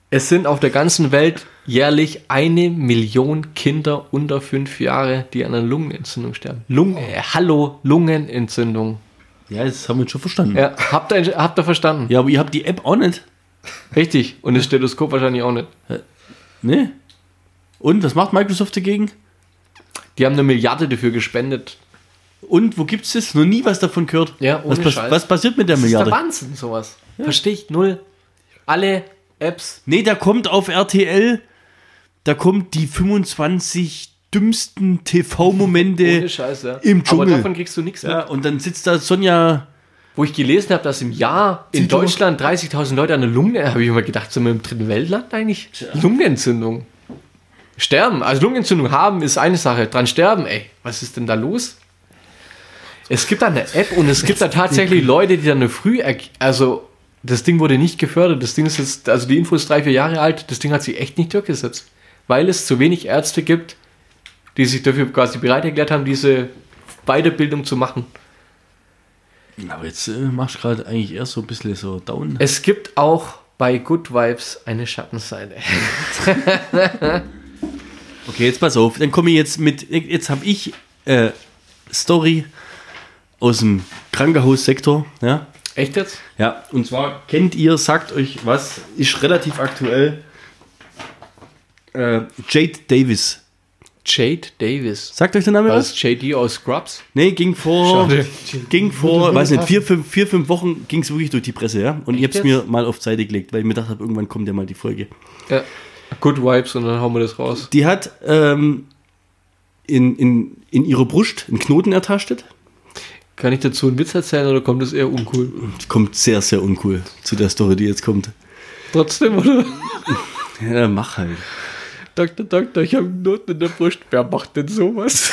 es sind auf der ganzen Welt jährlich eine Million Kinder unter fünf Jahre, die an einer Lungenentzündung sterben. Lungen, äh, hallo, Lungenentzündung. Ja, das haben wir schon verstanden. Ja, habt ihr, habt ihr verstanden? Ja, aber ihr habt die App auch nicht. Richtig. Und das Stethoskop wahrscheinlich auch nicht. Ne? Und was macht Microsoft dagegen? Die haben eine Milliarde dafür gespendet. Und wo gibt's das? Noch nie was davon gehört. Ja, ohne was, pass- Scheiß. was passiert mit der Das ist der Milliarde? Wahnsinn, sowas. Verstehe ich null. Alle Apps. Nee, da kommt auf RTL, da kommt die 25 dümmsten TV-Momente ja. im Aber Dschungel. davon kriegst du nichts Ja, mit. und dann sitzt da Sonja. Wo ich gelesen habe, dass im Jahr in. Deutschland 30.000 Leute an einer Lunge, habe ich immer gedacht, sind wir im dritten Weltland eigentlich? Lungenentzündung. Sterben, also Lungenentzündung haben ist eine Sache, dran sterben, ey, was ist denn da los? Es gibt da eine App und es gibt da tatsächlich Leute, die dann eine früh, also das Ding wurde nicht gefördert, das Ding ist jetzt, also die Info ist drei, vier Jahre alt, das Ding hat sich echt nicht durchgesetzt, weil es zu wenig Ärzte gibt, die sich dafür quasi bereit erklärt haben, diese Weiterbildung zu machen. Aber jetzt äh, machst du gerade eigentlich eher so ein bisschen so down. Es gibt auch bei Good Vibes eine Schattenseite. [LAUGHS] Okay, jetzt pass auf. Dann komme ich jetzt mit. Jetzt habe ich äh, Story aus dem Krankenhaussektor. Ja. Echt jetzt? Ja, und zwar kennt ihr, sagt euch was, ist relativ aktuell. Äh, Jade Davis. Jade Davis. Sagt euch der Name War was? JD aus Scrubs? Nee, ging vor, Schade. ging vor, weiß nicht, vier, fünf, vier, fünf Wochen ging es wirklich durch die Presse, ja. Und ich Echt habe es mir mal auf Seite gelegt, weil ich mir gedacht habe, irgendwann kommt ja mal die Folge. Ja. Good Vibes und dann hauen wir das raus. Die hat ähm, in, in, in ihrer Brust einen Knoten ertastet. Kann ich dazu einen Witz erzählen oder kommt das eher uncool? Kommt sehr, sehr uncool zu der Story, die jetzt kommt. Trotzdem, oder? Ja, mach halt. Doktor, Doktor, ich habe Noten in der Brust. Wer macht denn sowas?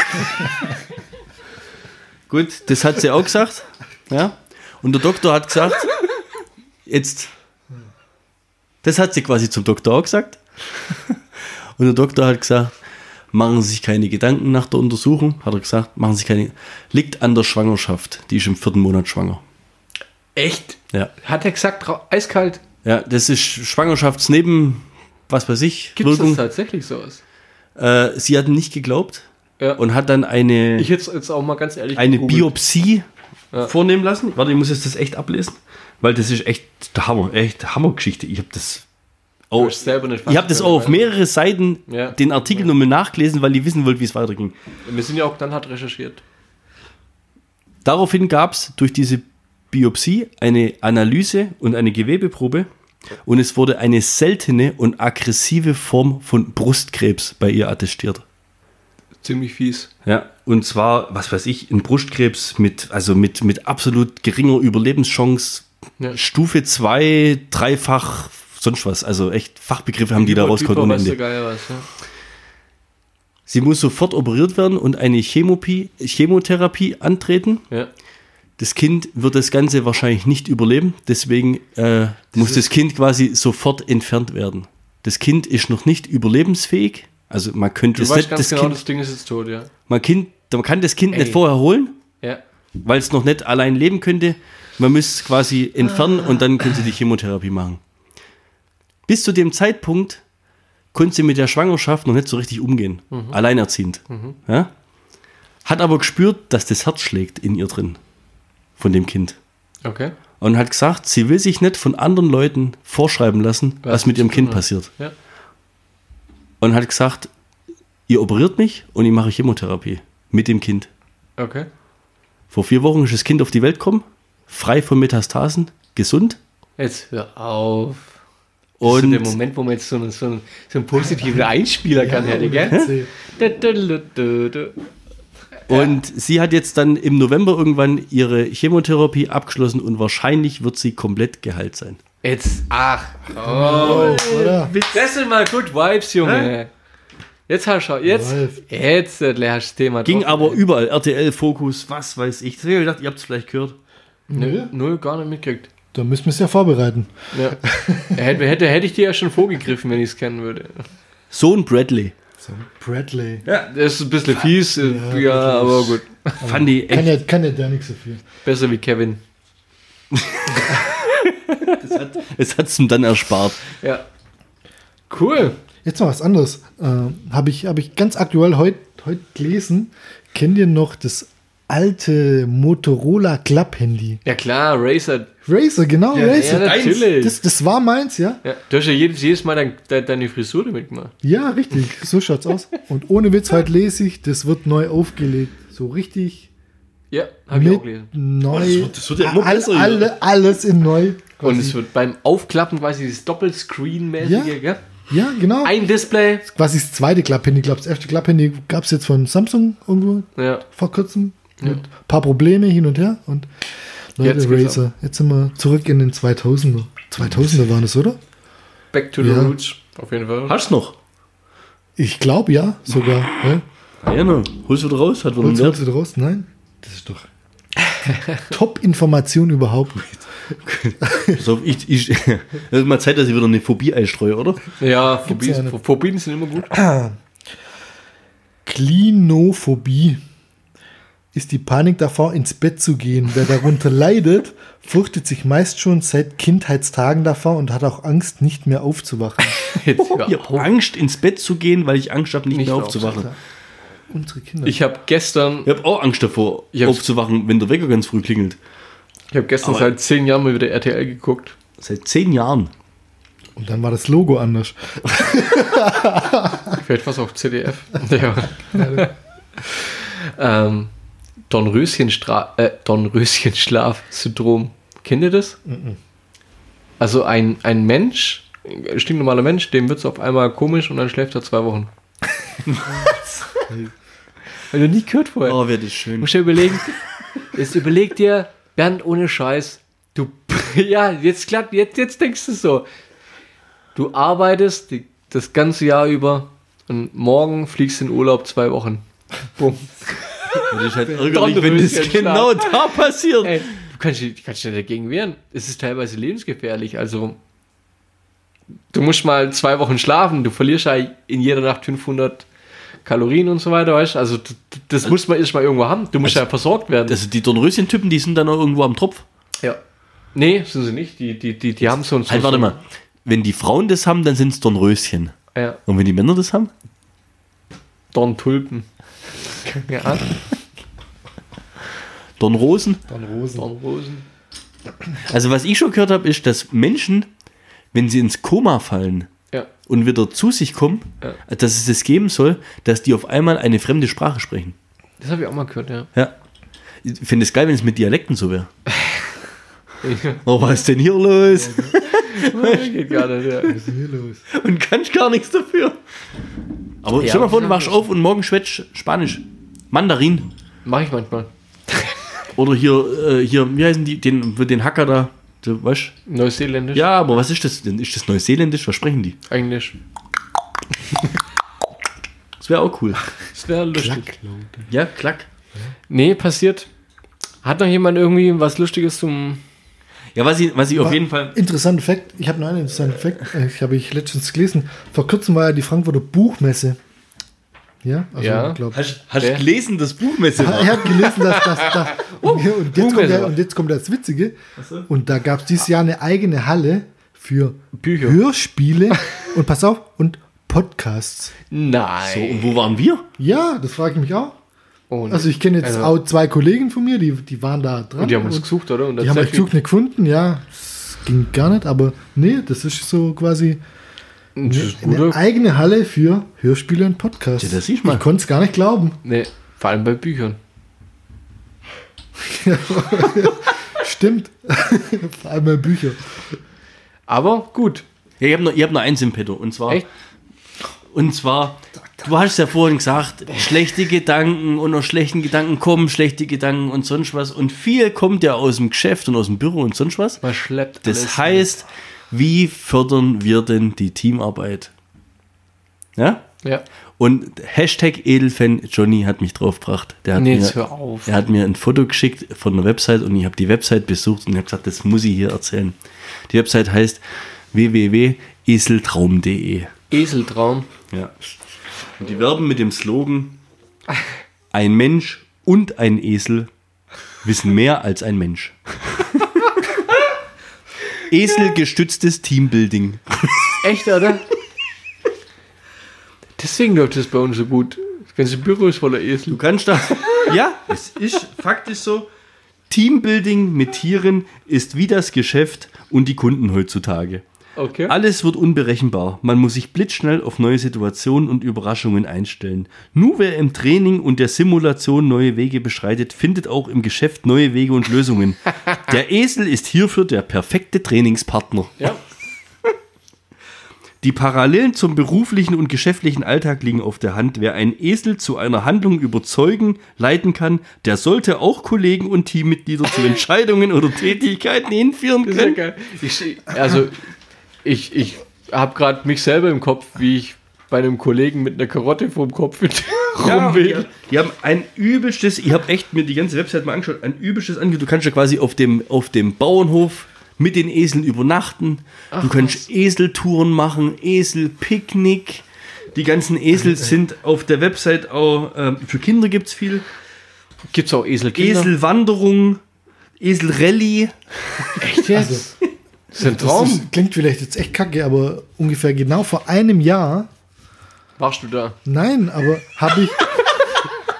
[LAUGHS] Gut, das hat sie auch gesagt. Ja. Und der Doktor hat gesagt, jetzt, das hat sie quasi zum Doktor auch gesagt. Und der Doktor hat gesagt, machen Sie sich keine Gedanken nach der Untersuchung, hat er gesagt, machen Sie sich keine, liegt an der Schwangerschaft, die ist im vierten Monat schwanger. Echt? Ja. Hat er gesagt, eiskalt? Ja, das ist Schwangerschaftsneben, was weiß ich, Gibt es tatsächlich sowas? Äh, sie hat nicht geglaubt Ja. und hat dann eine, ich hätte jetzt auch mal ganz ehrlich eine gegoogelt. Biopsie Ja. vornehmen lassen. Warte, ich muss jetzt das echt ablesen, weil das ist echt der Hammer, echt Hammergeschichte. Ich habe das Oh, ich habe das auch auf mehrere Seiten Ja. den Artikel nochmal nachgelesen, weil die wissen wollt, wie es weiterging. Wir sind ja auch dann hat recherchiert. Daraufhin gab es durch diese Biopsie eine Analyse und eine Gewebeprobe und es wurde eine seltene und aggressive Form von Brustkrebs bei ihr attestiert. Ziemlich fies. Ja, und zwar, was weiß ich, ein Brustkrebs mit, also mit, mit absolut geringer Überlebenschance, Ja. Stufe 2, dreifach, sonst was. Also echt Fachbegriffe haben die da rausgeholt ohne Weiß der Ende. Geier was, ja. Sie muss sofort operiert werden und eine Chemopie, Chemotherapie antreten. ja. Das Kind wird das Ganze wahrscheinlich nicht überleben, deswegen äh, muss das Kind quasi sofort entfernt werden. Das Kind ist noch nicht überlebensfähig, also man könnte es nicht, das genau, kind, das Ding ist jetzt tot, ja. man, kind, man kann das Kind Ey. nicht vorher holen, Ja. weil es noch nicht allein leben könnte. Man muss es quasi entfernen und dann können sie die Chemotherapie machen. Bis zu dem Zeitpunkt konnte sie mit der Schwangerschaft noch nicht so richtig umgehen. Alleinerziehend. Ja? Hat aber gespürt, dass das Herz schlägt in ihr drin. Von dem Kind. Okay. Und hat gesagt, sie will sich nicht von anderen Leuten vorschreiben lassen, was, Was mit ihrem Kind passiert. Ja. Und hat gesagt, ihr operiert mich und ich mache Chemotherapie mit dem Kind. Okay. Vor vier Wochen ist das Kind auf die Welt gekommen, frei von Metastasen, gesund. Jetzt hör auf. Und das ist Und so der Moment, wo man jetzt so einen, so einen, so einen positiven [LAUGHS] Einspieler kann, hätte, gell? Und sie hat jetzt dann im November irgendwann ihre Chemotherapie abgeschlossen und wahrscheinlich wird sie komplett geheilt sein. Jetzt, ach, Oh, oder? das sind mal good Vibes, Junge. Jetzt hast du, jetzt, jetzt äh, hast du das Thema Ging drauf. aber überall, RTL, Fokus, was weiß ich. Ich habe gedacht, ihr habt es vielleicht gehört. Nö, null, gar nicht mitgekriegt. Da müssen wir es ja vorbereiten. Ja. [LAUGHS] hätte, hätte, hätte ich dir ja schon vorgegriffen, wenn ich es kennen würde. Sohn Bradley. So, Bradley. Das ist ein bisschen fies, äh, ja, wirklich. aber gut. [LAUGHS] Fand ich Kann echt. ja, kann ja da nicht so viel. Besser wie Kevin. [LAUGHS] Es hat es ihm dann erspart. Ja. Cool. Jetzt noch was anderes. Äh, Habe ich, hab ich ganz aktuell heute heut gelesen. Kennt ihr noch das alte Motorola Club-Handy? Ja klar, Racer. Razer, genau, Ja, Razer. ja, natürlich. Das, das war meins, ja? Ja, du hast ja jedes, jedes Mal dein, de, deine Frisur damit gemacht. Ja, richtig. So schaut's aus. Und ohne Witz, heute lese ich, das wird neu aufgelegt. So richtig Ja, habe ich auch gelesen. neu. das wird- das wird ja immer all, besser, ja. alle, alles in neu. Und quasi. es wird beim Aufklappen quasi dieses Doppelscreen-mäßige, Ja. gell? ja, genau. Ein Display. quasi das zweite. Ich glaube, das erste Club-Handy gab es jetzt von Samsung irgendwo Ja. vor kurzem. Mit ein paar Probleme hin und her. Und Leute, Jetzt Razer. Jetzt sind wir zurück in den 2000er. 2000er waren es, oder? Back to the Ja. roots. Auf jeden Fall. Hast du noch? Ich glaube ja, sogar. Ja. Ja, ne. Holst du wieder raus? Hat Holst Wert. du wieder raus? Nein? Das ist doch [LAUGHS] Top-Information überhaupt. Pass auf, ich, ich, [LAUGHS] das ist mal Zeit, dass ich wieder eine Phobie einstreue, oder? Ja, ja eine- Phobien sind immer gut. Klinophobie ist die Panik davor, ins Bett zu gehen. Wer darunter [LAUGHS] leidet, fürchtet sich meist schon seit Kindheitstagen davor und hat auch Angst, nicht mehr aufzuwachen. [LAUGHS] Jetzt hör Ich habe Angst, ins Bett zu gehen, weil ich Angst habe, nicht, Nicht mehr aufzuwachen. Unsere Kinder. Ich habe gestern, Ich habe auch Angst davor, aufzuwachen, wenn der Wecker ganz früh klingelt. ich habe gestern Aber- seit zehn Jahren mal wieder RTL geguckt. Seit zehn Jahren. und dann war das Logo anders. [LAUGHS] Vielleicht was auf CDF. ja. ähm, Dornröschenstra äh, Dornröschenschlaf-Syndrom. Kennt ihr das? Also ein, ein Mensch, ein stinknormaler Mensch, dem wird es auf einmal komisch und dann schläft er zwei Wochen. Weil du nie gehört vorher. Oh, wäre das schön. musst dir überlegen, jetzt überleg dir, Bernd, ohne Scheiß, du, [LAUGHS] ja, jetzt klappt, jetzt, jetzt denkst du so, du arbeitest die, das ganze Jahr über und morgen fliegst du in Urlaub zwei Wochen. Bumm. [LAUGHS] [LAUGHS] Das ist halt ärgerlich, wenn das genau da passiert. Ey, du kannst, dich- kannst dich dagegen wehren. Es ist teilweise lebensgefährlich, also du musst mal zwei Wochen schlafen, du verlierst ja in jeder Nacht 500 Kalorien und so weiter, weißt? Also das muss man erst mal irgendwo haben. Du musst ja versorgt werden. Also die Dornröschen-Typen, die sind dann irgendwo am Tropf. Ja. Nee, sind sie nicht. Die, die, die, die haben so ein. So Halt, warte so- mal. Wenn die Frauen das haben, dann sind es Dornröschen. Ja, Und wenn die Männer das haben? Dorntulpen. Ja, Dornrosen? Dann Rosen. Dornrosen. Also was ich schon gehört habe, ist, dass Menschen, wenn sie ins Koma fallen, und wieder zu sich kommen, dass es das geben soll, dass die auf einmal eine fremde Sprache sprechen. Das habe ich auch mal gehört, ja. Ja. Ich finde es geil, wenn es mit Dialekten so wäre. [LAUGHS] Oh, was ist denn hier los? [LAUGHS] Geht gar nicht, ja. Was ist denn hier los? Und kannst gar nichts dafür. Aber Ja, stell mal vor, du wachst auf und morgen schwätzt Spanisch. Mandarin. Mach ich manchmal. [LAUGHS] Oder hier, äh, hier, wie heißen die, den, den Hacker da? Du weißt? Neuseeländisch? Ja, aber was ist das denn? Ist das Neuseeländisch? Was sprechen die? Englisch. Das wäre auch cool. Das wäre lustig. Ja, klack. Nee, passiert. Hat noch jemand irgendwie was Lustiges zum. Ja, was ich, was ich auf jeden Fall. Interessanter Fakt, ich habe noch einen interessanten Fakt, äh, ich habe ich letztens gelesen. Vor kurzem war ja die Frankfurter Buchmesse. Ja, also Ja. ich glaub, Hast, hast du gelesen, das Buchmesse Ich war? habe gelesen, dass das. das [LAUGHS] und, hier, und, jetzt der, und jetzt kommt das Witzige. Und da gab es dieses Jahr eine eigene Halle für Bücher. Hörspiele [LAUGHS] und pass auf, und Podcasts. Nein. So, und wo waren wir? Ja, das frage ich mich auch. Und, Also ich kenne jetzt Also- auch zwei Kollegen von mir, die, die waren da dran. und die haben uns gesucht, oder? Und Die haben euch gesucht, nicht gefunden, ja. Das ging gar nicht, aber nee, das ist so quasi eine guter. eigene Halle für Hörspiele und Podcasts. Ja, das siehst du mal. Ich konnte es gar nicht glauben. Nee, vor allem bei Büchern. [LAUGHS] Stimmt. [LAUGHS] Vor allem bei Büchern. Aber gut. Ja, ich habe noch, ich hab noch eins im Petto. Und zwar. Echt? Und zwar, du hast ja vorhin gesagt, schlechte Gedanken und aus schlechten Gedanken kommen schlechte Gedanken und sonst was. Und viel kommt ja aus dem Geschäft und aus dem Büro und sonst was. Man schleppt Das heißt, wie fördern wir denn die Teamarbeit? Ja? Ja. Und Hashtag Edelfan Johnny hat mich draufgebracht. Der hat Nee, mir, jetzt hör auf. Er hat mir ein Foto geschickt von der Website und ich habe die Website besucht und ich habe gesagt, das muss ich hier erzählen. Die Website heißt www.eseltraum.de. Eseltraum. Ja. Und die werben mit dem Slogan: Ein Mensch und ein Esel wissen mehr als ein Mensch. [LAUGHS] Eselgestütztes Teambuilding. Echt, oder? Deswegen läuft das bei uns so gut. Das ganze Büro ist voller Esel. Du kannst da. [LAUGHS] Ja, es ist faktisch so. Teambuilding mit Tieren ist wie das Geschäft und die Kunden heutzutage. Okay. Alles wird unberechenbar. Man muss sich blitzschnell auf neue Situationen und Überraschungen einstellen. Nur wer im Training und der Simulation neue Wege beschreitet, findet auch im Geschäft neue Wege und Lösungen. [LAUGHS] Der Esel ist hierfür der perfekte Trainingspartner. Ja. [LAUGHS] Die Parallelen zum beruflichen und geschäftlichen Alltag liegen auf der Hand. Wer einen Esel zu einer Handlung überzeugen, leiten kann, der sollte auch Kollegen und Teammitglieder zu [LAUGHS] Entscheidungen oder Tätigkeiten hinführen ja können. geil. Ich, also, ich, ich habe gerade mich selber im Kopf, wie ich bei einem Kollegen mit einer Karotte vorm Kopf [LAUGHS] Ja, rumwedel. die, die haben ein übelstes, ich habe echt mir die ganze Website mal angeschaut, ein übelstes Angebot. Du kannst ja quasi auf dem, auf dem Bauernhof mit den Eseln übernachten. du kannst Eseltouren machen, Eselpicknick. Die ganzen Esel sind auf der Website auch, ähm, für Kinder gibt es viel. Gibt es auch Eselkinder? Eselwanderung, Eselrallye. Echt jetzt? Das ist ein Das Traum. ist, klingt vielleicht jetzt echt kacke, aber ungefähr genau vor einem Jahr, Warst du da? nein, aber habe ich,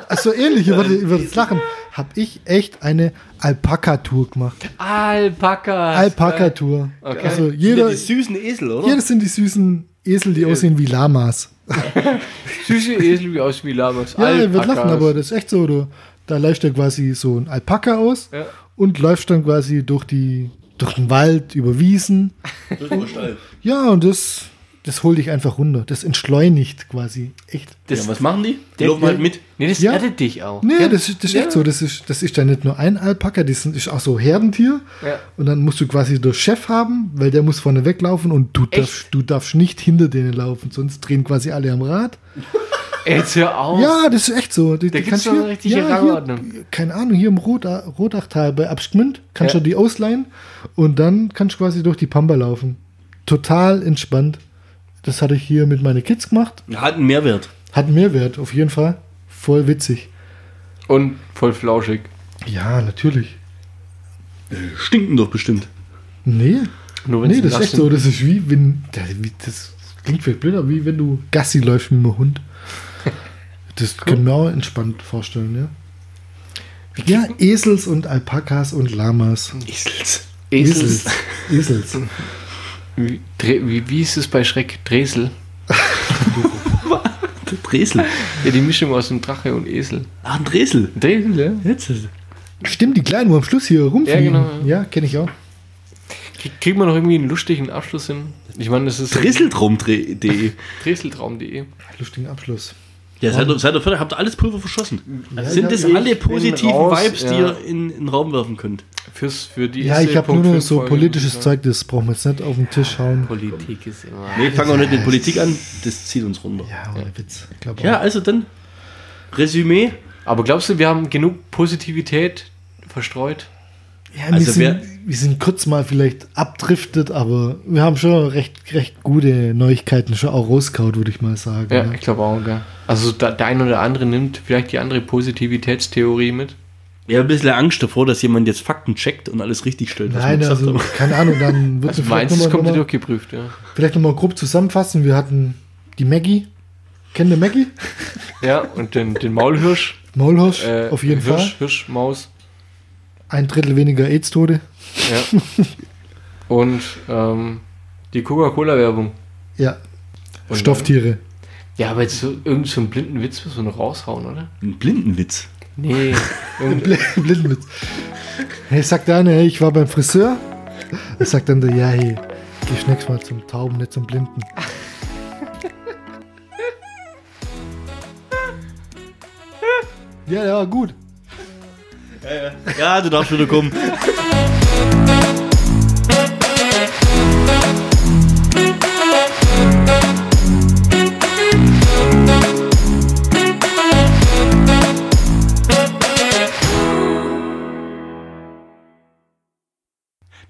also ehrlich, ihr würdet, ihr würdet lachen, habe ich echt eine Alpaka-Tour gemacht. Alpakas. Alpaka-Tour. Okay. Also jeder, die süßen Esel, oder? das sind die süßen Esel, die aussehen wie Lamas. [LAUGHS] Süße Esel wie aus wie Lamas. Ja, ihr wird Alpakas. lachen, aber das ist echt so. Du, da läuft ja quasi so ein Alpaka aus Ja. und läuft dann quasi durch die durch den Wald, über Wiesen. Ja, und das, das holt dich einfach runter. Das entschleunigt quasi. Echt. Das, ja, was machen die? Die Der- laufen halt mit. Nee, das Ja. erdet dich auch. Nee, Ja. das, ist- das ist Ja. echt so. Das ist, das ist dann nicht nur ein Alpaka, das ist auch so Herdentier. Ja. Und dann musst du quasi den Chef haben, weil der muss vorne weglaufen und du darfst, du darfst nicht hinter denen laufen, sonst drehen quasi alle am Rad. Jetzt hör auf. Ja, das ist echt so. Die, Da die gibt's kannst doch hier- eine richtige hier, Rangordnung. keine Ahnung, hier im Rot, Rodachtal bei Abstmünd kannst Ja. du die ausleihen und dann kannst du quasi durch die Pampa laufen. Total entspannt. Das hatte ich hier mit meinen Kids gemacht. Hat einen Mehrwert. Hat einen Mehrwert, auf jeden Fall. Voll witzig. Und voll flauschig. Ja, natürlich. Stinken doch bestimmt. Nee, Nur wenn nee das ist echt so. Das ist wie wenn. Das klingt vielleicht blöd, aber wie wenn du Gassi läufst mit einem Hund. Das können wir auch entspannt vorstellen, ja. Ja, Esels und Alpakas und Lamas. Esels. Esels. Esels. Wie, wie, wie ist es bei Schreck? Dresel? [LAUGHS] Dresel. Ja, die Mischung aus einem Drache und Esel. Ach, ein Dresel. Dresel, ja? Jetzt. Stimmt, die kleinen, wo am Schluss hier rumfliegen. Ja, genau. Ja, kenne ich auch. Krieg- Kriegt man noch irgendwie einen lustigen Abschluss hin? Ich meine, das ist Dresseltraum.de. Dresseltraum.de. Lustigen Abschluss. Ja, seid ihr, seid ihr fertig? Habt ihr alles Pulver verschossen? Sind das alle positiven raus, Vibes, die ja. ihr in, in den Raum werfen könnt? Fürs, für die Ja, ich habe nur noch so politisches ja. Zeug, das brauchen wir jetzt nicht auf den Tisch hauen. Politik ist immer. Nee, fangen wir nicht mit Politik an, das zieht uns runter. Ja, ohne Witz. Ja, auch. also dann Resümee. Aber glaubst du, wir haben genug Positivität verstreut? Ja wir, also wer- sind, wir sind kurz mal vielleicht abdriftet, aber wir haben schon recht, recht gute Neuigkeiten schon auch rausgehauen, würde ich mal sagen. Ja, ne? ich glaube auch, gell? Also da, der eine oder andere nimmt vielleicht die andere Positivitätstheorie mit. Ja, ein bisschen Angst davor, dass jemand jetzt Fakten checkt und alles richtig stellt. Nein, wir also haben. keine Ahnung, dann [LAUGHS] wird Also es meinst du, vielleicht es kommt nochmal mal, durchgeprüft, ja. vielleicht noch mal grob zusammenfassen. Wir hatten die Maggie. Kennt ihr Maggie? Ja, und den, den Maulhirsch. Maulhirsch, Äh, auf jeden Hirsch, Fall. Hirsch, Maus. Ein Drittel weniger AIDS-Tote. Ja. und ähm, die Coca-Cola-Werbung. Ja. Und Stofftiere. Ja, aber jetzt so, irgend so einen blinden Witz müssen wir noch raushauen, oder? Ein Blindenwitz. Nee. [LAUGHS] irgend- Bl- Blindenwitz. Hey, sagt der eine, hey, ich war beim Friseur. Er sagt dann der, ja, hey, geh schnell mal zum Tauben, nicht zum Blinden. [LAUGHS] Ja, der war gut. Ja, du darfst wieder kommen.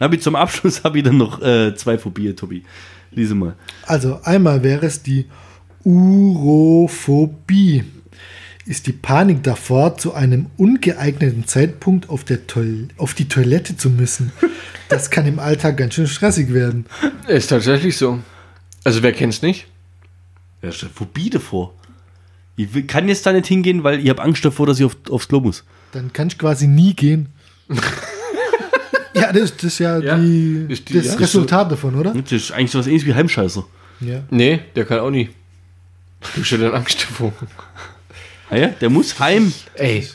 Na, wie zum Abschluss habe ich dann noch äh, zwei Phobien, Tobi. Lies mal. Also einmal wäre es die Urophobie. Ist die Panik davor, zu einem ungeeigneten Zeitpunkt auf, der Toil auf die Toilette zu müssen. Das kann im Alltag ganz schön stressig werden. Ist tatsächlich so. Also wer kennt's nicht? Ja, ist eine Phobie davor. Ich kann jetzt da nicht hingehen, weil ich habe Angst davor, dass ich auf, aufs Klo muss. Dann kannst du quasi nie gehen. [LAUGHS] ja, das, das ist ja, Ja, die, ist die- das ja. Resultat davon, oder? Das ist eigentlich sowas ähnliches wie Heimscheißer. Ja. Nee, der kann auch nie. Du hast ja dann Angst davor. Ah ja, der muss heim. Ey.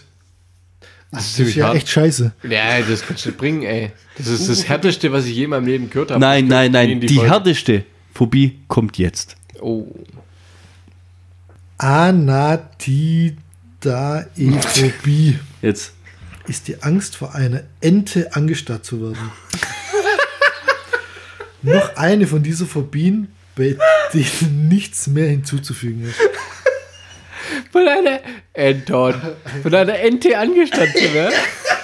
Das Das ist ja echt scheiße. Ja, das kannst du nicht bringen, ey. Das ist das Härteste, was ich je in meinem Leben gehört habe. Nein, nein, In nein. Die, Folge. härteste Phobie kommt jetzt. Oh. Anatidaephobie Jetzt. ist die Angst vor einer Ente angestarrt zu werden. [LAUGHS] Noch eine von dieser Phobien, bei denen nichts mehr hinzuzufügen ist. Von einer Enton. Von einer Ente angestanzt zu werden. [LAUGHS]